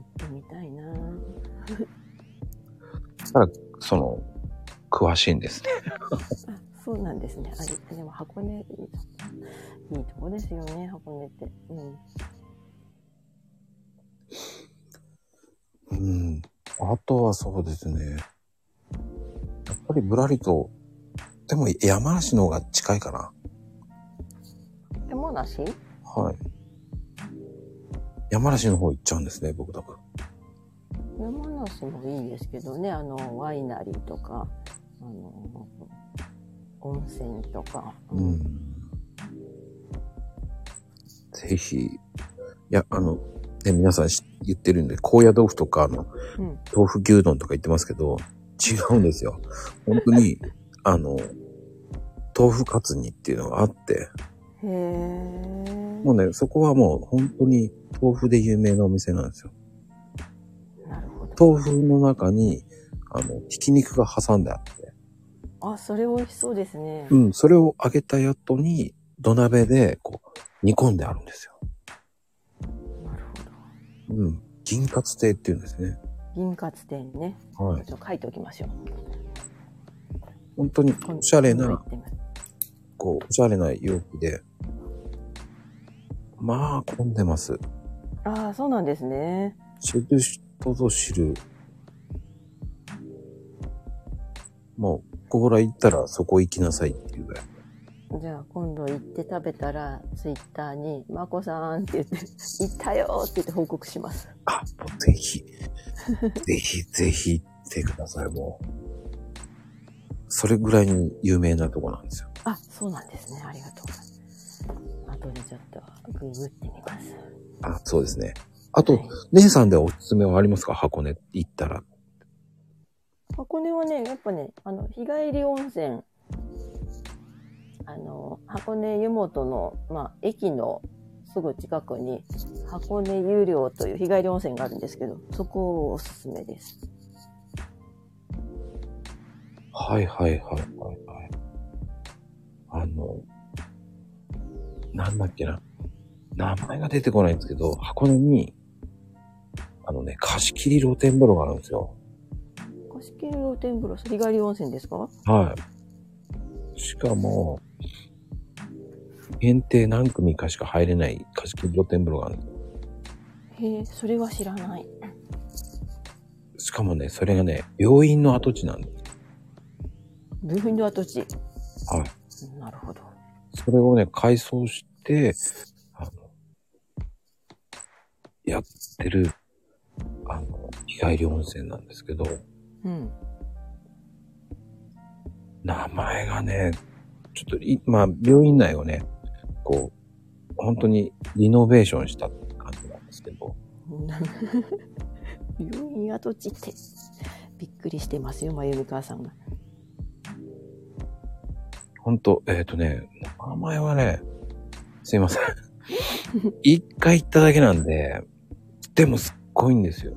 ってみたいなその、詳しいんですね。あ、そうなんですね。あれ、でも箱根いい、いいとこですよね、箱根って。うん。うん。あとはそうですね。やっぱりぶらりと、でも山梨の方が近いかな。山梨？はい。山梨の方行っちゃうんですね、僕多分。山梨もいいですけどね、あの、ワイナリーとか、あの、温泉とか。うん。ぜひ、いや、あの、ね、皆さんし言ってるんで、高野豆腐とか、あの、うん。豆腐牛丼とか言ってますけど、違うんですよ。本当に、あの、豆腐カツ煮っていうのがあって、へえ。もうね、そこはもう本当に豆腐で有名なお店なんですよ。なるほど。豆腐の中に、あの、ひき肉が挟んであって、あ、それ美味しそうですね。うん、それを揚げた後に、土鍋で、こう、煮込んであるんですよ。なるほど。うん。銀カツ亭っていうんですね。銀カツ店ね。はい。ちょっと書いておきましょう。本当におしゃれなこう、おしゃれな容器で、まあ、混んでます。ああ、そうなんですね。知る人ぞ知る。もう、コーラ行ったらそこ行きなさいっていうぐらい。じゃあ今度行って食べたら、ツイッターに、まこさんって言って、行ったよって言って報告します。あ、もうぜひ、<laughs> ぜひぜひ行ってください、もう。それぐらいに有名なとこなんですよ。あ、そうなんですね。ありがとうございます。後でちょっとググってみます。あ、そうですね。あと、はい姉さんでおすすめはありますか？箱根行ったら。箱根はね、やっぱね、あの、日帰り温泉、あの、箱根湯本の、まあ、駅のすぐ近くに、箱根湯寮という日帰り温泉があるんですけど、そこおすすめです。はいはいはいはいはい。あの、なんだっけな。名前が出てこないんですけど、箱根に、あのね、貸し切り露天風呂があるんですよ。貸し切り露天風呂、日帰り温泉ですか？はい。しかも、限定何組かしか入れない貸し切り露天風呂があるんですよ。へえ、それは知らない。しかもね、それがね、病院の跡地なんです。病院の跡地。はい。なるほど。それをね、改装して、やってる、あの、日帰り温泉なんですけど、うん。名前がね、ちょっとい、まあ、病院内をね、こう、本当にリノベーションしたって感じなんですけど、<laughs> 病院跡地って、びっくりしてますよ、まゆみかわさんが。本当えっ、とね、名前はね、すいません。一回行っただけなんで、でもすっごいんですよ。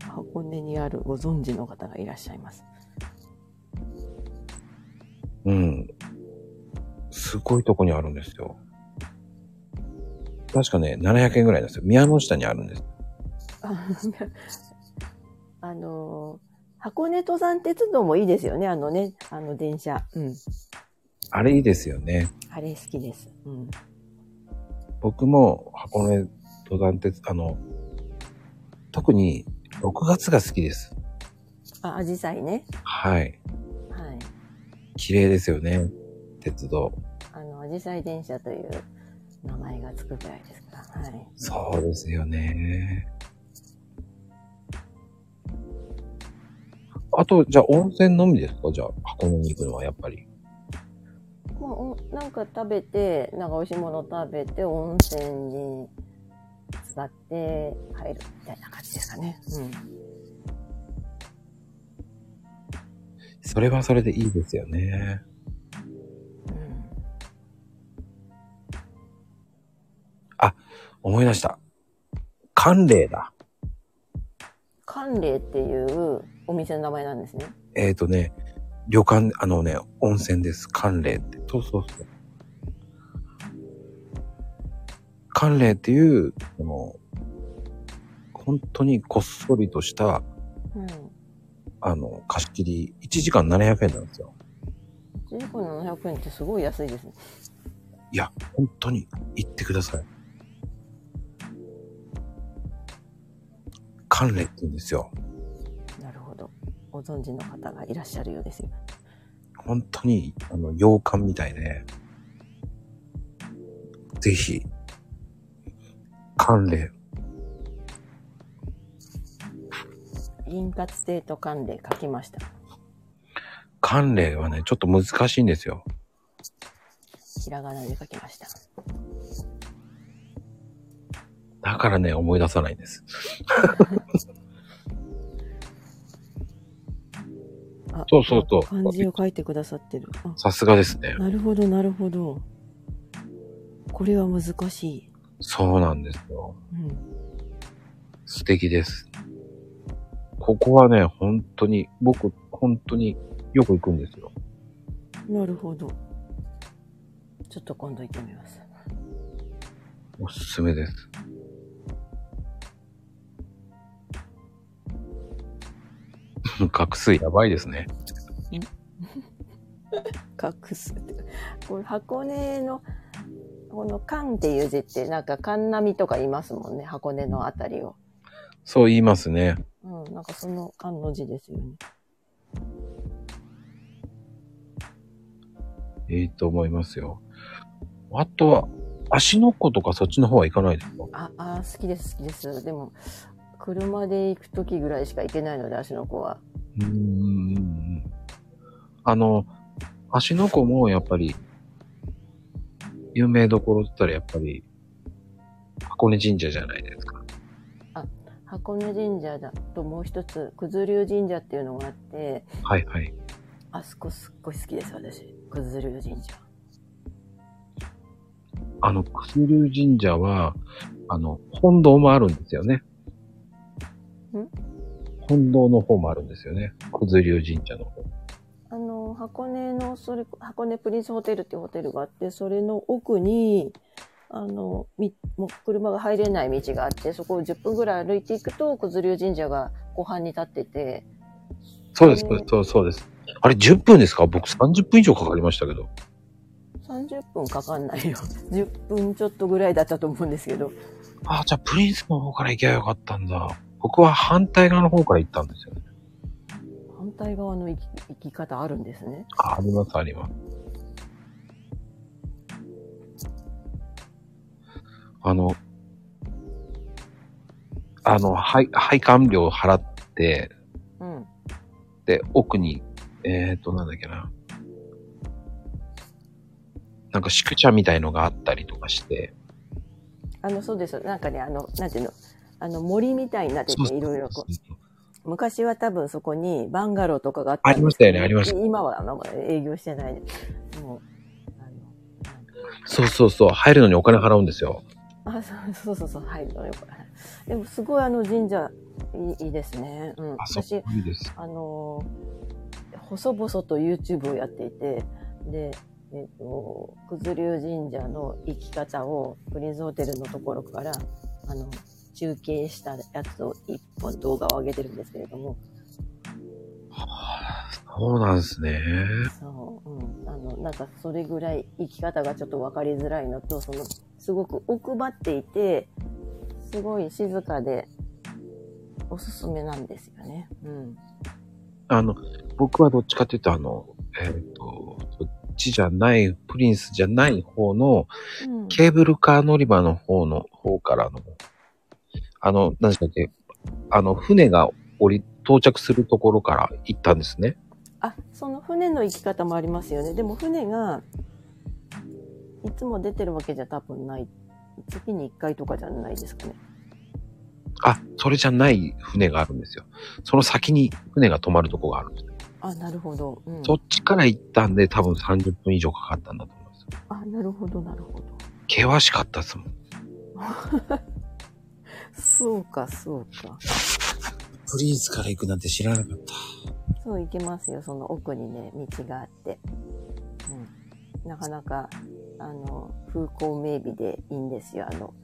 箱根にあるご存知の方がいらっしゃいます。うん。すごいとこにあるんですよ。確かね、700円ぐらいなんですよ。宮の下にあるんです。あ <laughs> あのー箱根登山鉄道もいいですよね、あのね、あの電車。うん。あれいいですよね。あれ好きです。うん。僕も箱根登山鉄、あの、特に6月が好きです。あ、アジサイね。はい。はい。綺麗ですよね。鉄道。あの、アジサイ電車という名前がつくくらいですから。はい。そうですよね。あと、じゃあ温泉のみですか？じゃあ箱根に行くのはやっぱり。まあお、なんか食べて、なんか美味しいもの食べて、温泉に使って入るみたいな感じですかね。うん。それはそれでいいですよね。うん。思い出した。寒冷だ。寒冷っていうお店の名前なんですね。えっ、ー、とね、旅館、あのね、温泉です。寒冷って。そうそうそう。寒冷っていう、この、本当にこっそりとした、うん。あの、貸し切り、1時間700円なんですよ。1時間700円ってすごい安いですね。いや、本当に行ってください。寒冷って言うんですよ。なるほど。ご存知の方がいらっしゃるようですよ。本当に、あの、洋館みたいで、ぜひ、寒冷。輪活亭と寒冷書きました。寒冷はね、ちょっと難しいんですよ。ひらがなで書きました。だからね、思い出さないんです。<laughs> あそうそうそう漢字を書いてくださってる。あさすがですね。なるほど、なるほど。これは難しい。そうなんですよ。うん。素敵です。ここはね、本当に、僕、本当によく行くんですよ。なるほど。ちょっと今度行ってみます。おすすめです。<laughs> 画数やばいですね。<laughs> 隠すって。これ箱根の、この関っていう字ってなんか神波とか言いますもんね。箱根のあたりを。そう言いますね。うん、なんかその漢の字ですよね。いいと思いますよ。あとは、足の子とかそっちの方は行かないですか？あ、あ、好きです、好きです。でも、車で行くときぐらいしか行けないので、足の子は。うーん。あの、足の子もやっぱり、有名どころって言ったらやっぱり、箱根神社じゃないですか。箱根神社だともう一つ、九頭龍神社っていうのがあって、はいはい。あそこすっごい好きです、私。九頭龍神社。あの、九龍神社は、あの、本堂もあるんですよね。ん？本堂の方もあるんですよね。九龍神社の方。箱根の、それ、箱根プリンスホテルっていうホテルがあって、それの奥に、あの、み、もう車が入れない道があって、そこを10分ぐらい歩いていくと、九頭龍神社が湖畔に立ってて、そうです、そうですそうです。あれ10分ですか？僕30分以上かかりましたけど。30分かかんないよ。<laughs> 10分ちょっとぐらいだったと思うんですけど。ああ、じゃあプリンスの方から行けばよかったんだ。僕は反対側の方から行ったんですよね。反対側の行き行き方あるんですね。ああります、あります。あの、あの、配、配管料払って、うん。で、奥に、えーと、なんだっけな。なんか宿舎みたいのがあったりとかして、あの、そうです。なんかね、あの、なんていうの、あの、森みたいになってて、いろいろこう。昔は多分そこにバンガローとかがあったありましたよねありました今はなんか営業してないね。もう、そうそうそう、入るのにお金払うんですよ。あのあ、そうそうそうそう、入るのよ。これでもすごいあの神社いいいいですね。うん。あ私、いいです。あのー細々と YouTube をやっていて、で、えっ、と、九頭龍神社の生き方をプリンスホテルのところから、あの、中継したやつを一本動画を上げてるんですけれども、はあそうなんですね。そう、うん。あの、なんかそれぐらい生き方がちょっと分かりづらいのと、その、すごく奥ばっていて、すごい静かで、おすすめなんですよね。うん。あの、僕はどっちかというと、あの、えっ、と、そっちじゃない、プリンスじゃない方の、うん、ケーブルカー乗り場の方の方からの、あの、何でしたっけ、あの、船が降り、到着するところから行ったんですね。あ、その船の行き方もありますよね。でも船が、いつも出てるわけじゃ多分ない。月に1回とかじゃないですかね。あ、それじゃない船があるんですよ。その先に船が止まるとこがあるんです。あ、なるほど。うん。そっちから行ったんで多分30分以上かかったんだと思います。あ、なるほど、なるほど。険しかったですもん。<laughs> そうか、そうか。プリンスから行くなんて知らなかった。そう、行けますよ。その奥にね、道があって。うん。なかなか、あの、風光明媚でいいんですよ。あの、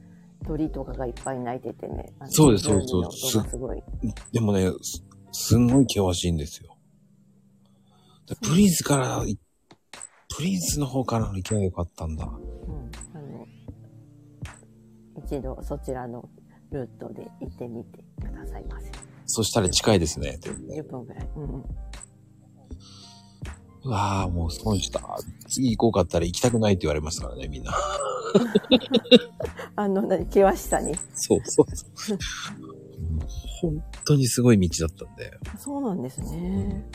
鳥とかがいっぱい鳴いててね。そうですそうです湖の音がすごい。でもね、すすんごい険しいんですよ。でプリンスからい、プリンスの方から行けばよかったんだ。うん。あの、一度そちらのルートで行ってみてくださいませ。そしたら近いですね。ってね10分ぐらい。うんうん。うわあ、もう損した。次行こうかったら行きたくないって言われますからね、みんな。<laughs> あの、何、険しさに。そうそうそう。本当にすごい道だったんで。そうなんですね。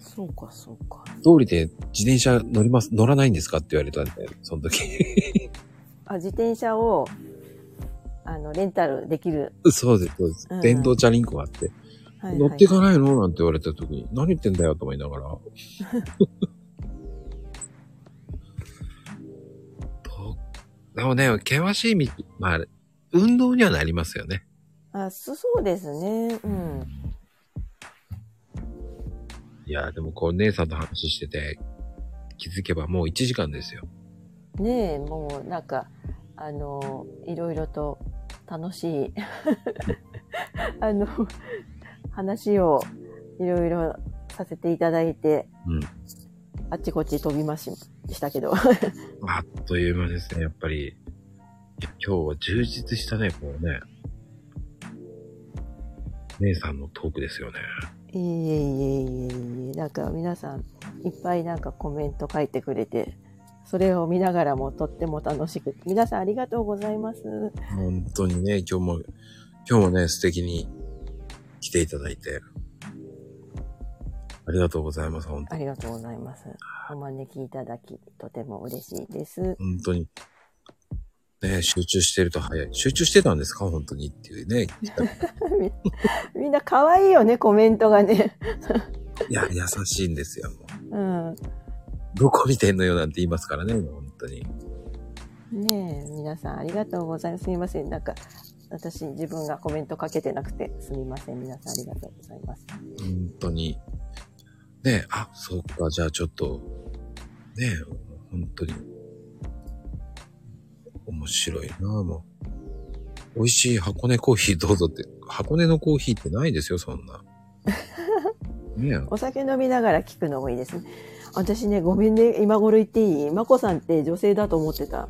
そうか、そうか。通りで自転車乗ります、乗らないんですかって言われたんで、その時。あ、自転車を、あの、レンタルできる。そうです、そうですうん。電動チャリンコがあって、はいはい乗っていかないの？なんて言われた時に、何言ってんだよと思いながら。<laughs> とでもね、険しい道、まあ、運動にはなりますよね。あ、そそうですね。うん。いや、でもこう姉さんと話してて、気づけばもう1時間ですよ。ねえ、もうなんか、あの、いろいろと楽しい、あの、話をいろいろさせていただいて、うん。あっちこっち飛びまししたけど。あっという間ですね、やっぱり。今日は充実したね、こうね。姉さんのトークですよね。いえいえいえいえいえ、なんか皆さんいっぱいなんかコメント書いてくれて、それを見ながらもとっても楽しく、皆さんありがとうございます。本当にね、今日も、今日もね、素敵に来ていただいて。ありがとうございます、本当ありがとうございます。お招きいただき、とても嬉しいです。本当に。ね、集中してると早い。集中してたんですか？本当にっていうね。<laughs> み <laughs> みんな可愛いよね、コメントがね。いや、優しいんですよ。もううん。どこ見てんのよなんて言いますからね、本当に。ねえ、皆さんありがとうございます。すみません。なんか、私自分がコメントかけてなくてすみません。皆さんありがとうございます。本当に。ねえ、あ、そうか、じゃあちょっと、ねえ、本当に、面白いなもう。美味しい箱根コーヒーどうぞって、箱根のコーヒーってないですよ、そんな。<laughs> ねえ、お酒飲みながら聞くのもいいですね。私ね、ごめんね、今頃言っていい？まこさんって女性だと思ってた。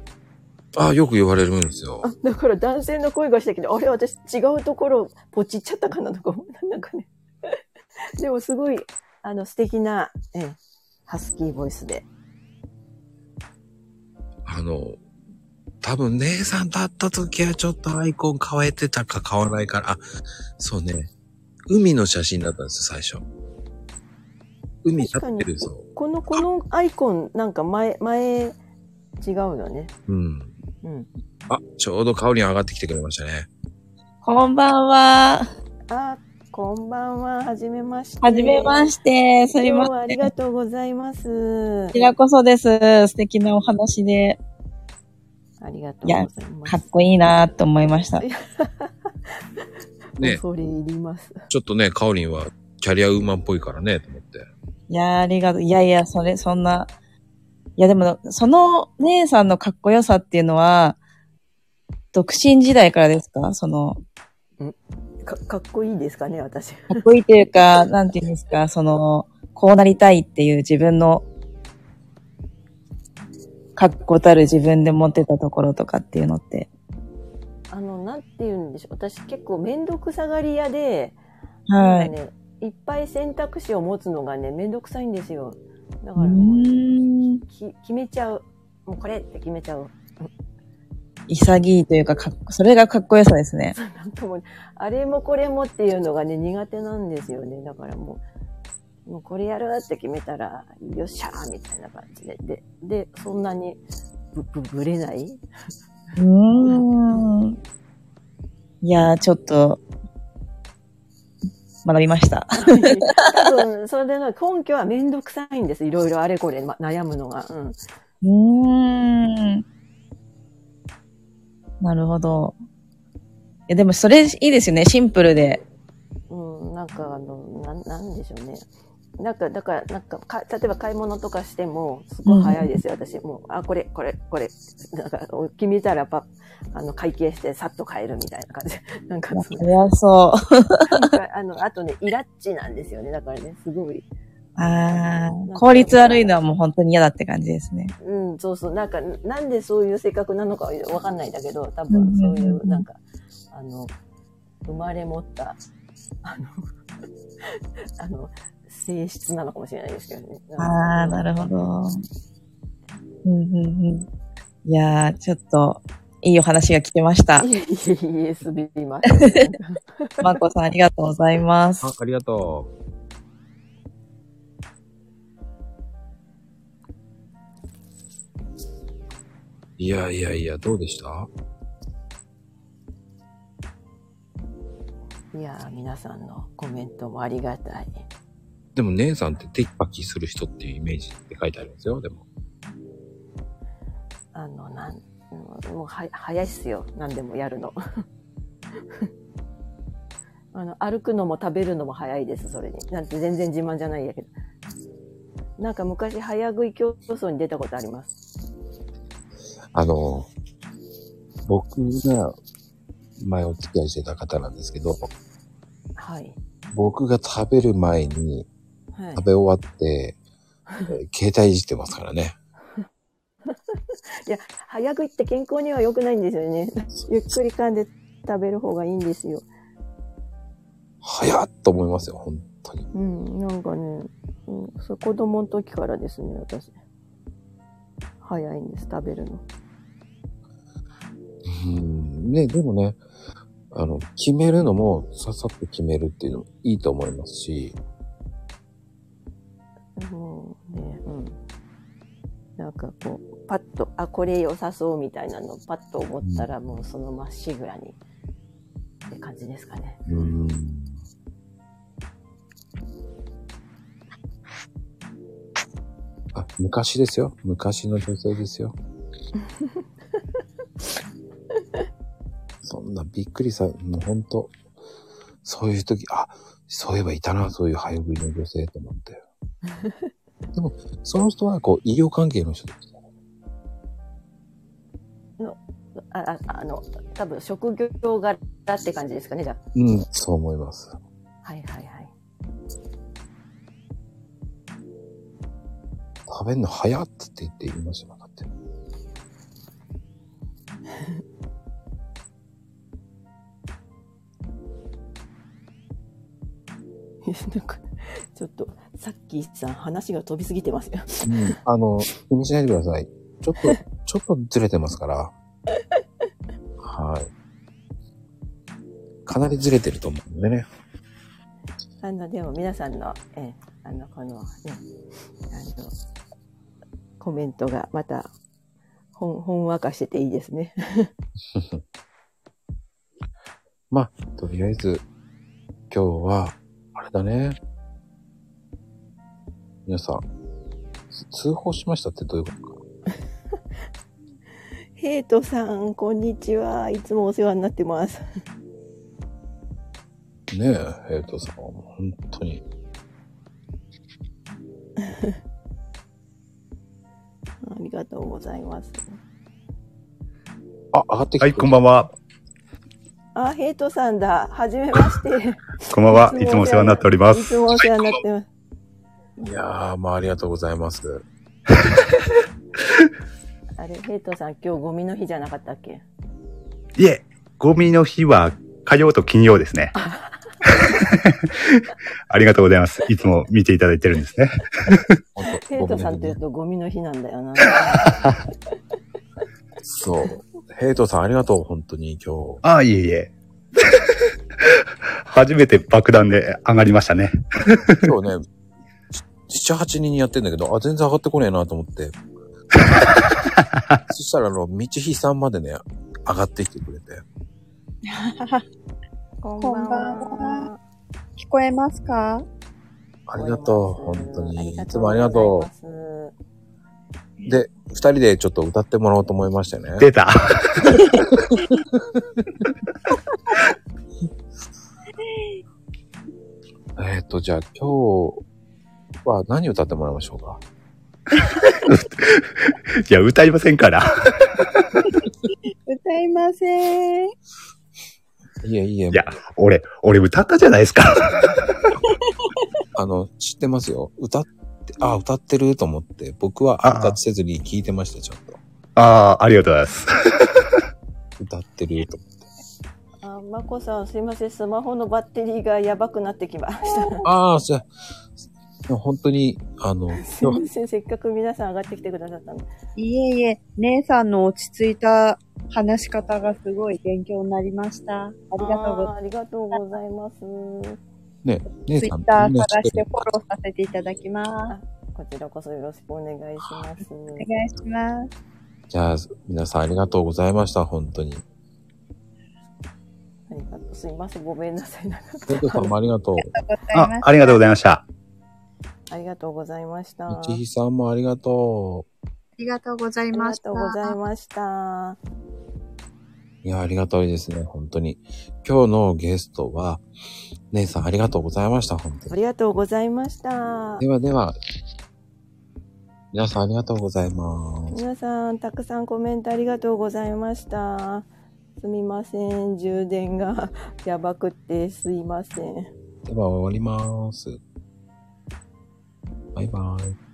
あ、よく言われるんですよ。あだから男性の声がしたけど、あれ私違うところポチっちゃったかなとか <laughs> なんかね。<laughs> でもすごい、あの、素敵な、ええ、ハスキーボイスで。あの、多分姉さんと会った時はちょっとアイコン変えてたか変わらないから、あ、そうね。海の写真だったんですよ、最初。海立ってるぞ。この、このアイコン、なんか前、前、違うよね。うん。うん。あ、ちょうど香り上がってきてくれましたね。こんばんは。あ、こんばんは。はじめまして。はじめまして。すいま今日はありせん。がとうございますこ。ちらこそです。素敵なお話で、ありがとうございます。かっこいいなと思いました。ね恐れ入ります。ちょっとね、カオリンはキャリアウーマンっぽいからね、と思って。いやー、ありがとう。いやいや、それ、そんな。いや、でも、その姉さんのかっこよさっていうのは、独身時代からですか？その、か、かっこいいですかね、私。かっこいいというか、なんていうんですか、その、こうなりたいっていう自分の、確固たる自分で持ってたところとかっていうのって。あの、なんて言うんでしょう。私結構めんどくさがり屋で、はい。ね、いっぱい選択肢を持つのがね、めんどくさいんですよ。だうからもう。き決めちゃう。もうこれって決めちゃう。潔いというかかっこ、それがかっこよさですね。なんかもう、あれもこれもっていうのがね、苦手なんですよね。だからもう、もうこれやるって決めたら、よっしゃーみたいな感じで。で、で、そんなにぶ、ぶ、ぶれない？うーん。いやー、ちょっと、学びました。多分、それの根拠はめんどくさいんです。いろいろあれこれ、ま、悩むのが。うん。うーん。なるほど。いや、でもそれいいですよね。シンプルで。うん、なんかあの、なん、なんでしょうね。なんか、だから、なんかか、例えば買い物とかしても、すごい早いですよ、私。もう、あ、これ、これ、これ。なんか、決めたらパあの、会計してさっと買えるみたいな感じ。<laughs> なんか、そ早そう。<laughs> なんかあの、あとね、イラッチなんですよね。だからね、すごい。あー、効率悪いのはもう本当に嫌だって感じですね。うん、そうそう。なんか、なんでそういう性格なのかわかんないんだけど、多うんうんうん分そういう、なんか、あの、生まれ持った、あの、<laughs> あの、性質なのかもしれないですけどね。あー、なるほど。うんうんうん。いやー、ちょっと、いいお話が聞けましたい。えいえいえ、滑りました。まこさんありがとうございますあ。、ありがとう。いやいやいや、どうでした？いやー、皆さんのコメントもありがたい。でも姉さんってテキパキする人っていうイメージって書いてあるんですよ、でも。あの、なん、もうは、早いっすよ。何でもやるの。<laughs> あの、歩くのも食べるのも早いです、それに。なんて全然自慢じゃないやけど。なんか昔、早食い競争に出たことあります？あの、僕が前お付き合いしてた方なんですけど、はい。僕が食べる前にはい食。べ終わって、え <laughs> ー携帯いじってますからね。いや、早食いって健康には良くないんですよね。ゆっくり噛んで食べる方がいいんですよ。早っと思いますよ、本当に。うん、なんかね、うん、そう子供の時からですね、私。早いんです、食べるの。うん。ね、でもね、あの、決めるのもささっと決めるっていうのもいいと思いますし、もうね、うん。なんかこう、パッと、あ、これ良さそうみたいなのパッと思ったら、もうそのまっしぐらに、って感じですかね。うん。あ、昔ですよ。昔の女性ですよ。そんなびっくりさ、もうほんと、そういう時、あ、そういえばいたな、そういう早食いの女性と思って。でも、その人は、こう、医療関係の人です。あ、ああの、多分職業柄って感じですかね、じゃあ。うん、そう思います。はいはいはい。食べんの早っつって言って言いましたもんだって。<laughs> なんか、ちょっと、さっきさん話が飛びすぎてますよ。うん。あの、気にしないでください。ちょっと、<laughs> ちょっとずれてますから。はい。かなりずれてると思うんでね。あの、でも皆さんの、ええ、あの、このね、あの、コメントがまた、ほん、ほんわかしてていいですね。<laughs> まあ、とりあえず、今日は、あれだね。皆さん、通報しましたってどういうことか？<laughs> ヘイトさん、こんにちは。いつもお世話になってます。ねえ、ヘイトさん本当に。<laughs> ありがとうございます。あ、上がってきた。はい、こんばんは。あ、ヘイトさんだ。はじめまして。こんばんは。いつもお世話になっておりまいつす。もお世話になってます。いやー、まあありがとうございます。<laughs> あれ、ヘイトさん、今日ゴミの日じゃなかったっけ？いえ、ゴミの日は火曜と金曜ですね。<laughs> ありがとうございます。いつも見ていただいてるんですね。ヘイトさんって言うとゴミの日なんだよな。<laughs> そう。ヘイトさんありがとう、本当に今日。ああ、いえいえ。初めて爆弾で上がりましたね。今日ね、7、8人やってんだけど、あ、全然上がってこねえなと思って。<laughs> そしたら、あの、道ひさんまでね、上がってきてくれて。<laughs> こんばんは。聞こえますか？ありがとう、本当に。いあつもありがとう。で、二人でちょっと歌ってもらおうと思いましてね。出た。<laughs> えっ、と、じゃあ今日は何歌ってもらいましょうか？<laughs> いや、歌いませんから。<laughs> 歌いません。いえいえい、や、俺、俺歌ったじゃないですか。<laughs> あの、知ってますよ。歌って、あ、歌ってると思って、僕は挨拶せずに聞いてました、ちゃんと。ああ、ありがとうございます。歌ってると思って。あ、まこさん、すいません。スマホのバッテリーがやばくなってきました。ああ、じゃあ、でも本当に、あの、すいません。せっかく皆さん上がってきてくださったの。いえいえ、姉さんの落ち着いた話し方がすごい勉強になりました。ありがとうございあーありがとうございます。ね、姉ます。ツイさん、ッター探しててフォローさせていただきます。こちらこそよろしくお願いします。お願いします。じゃあ、皆さんありがとうございました、本当に。ありがとうすいません。ごめんなさい。なんかヘイトさんもありがとう。あ、ありがとうございました。ありがとうございました。みちひさんもありがとう。ありがとうございありました。がとうございました。いや、ありがたいですね、本当に。今日のゲストは、姉さんありがとうございました、本当に。ありがとうございましたで。はでは、皆さんありがとうございます。皆さん、たくさんコメントありがとうございました。すみません。充電が <laughs> やばくてすいません。では終わります。バイバイ。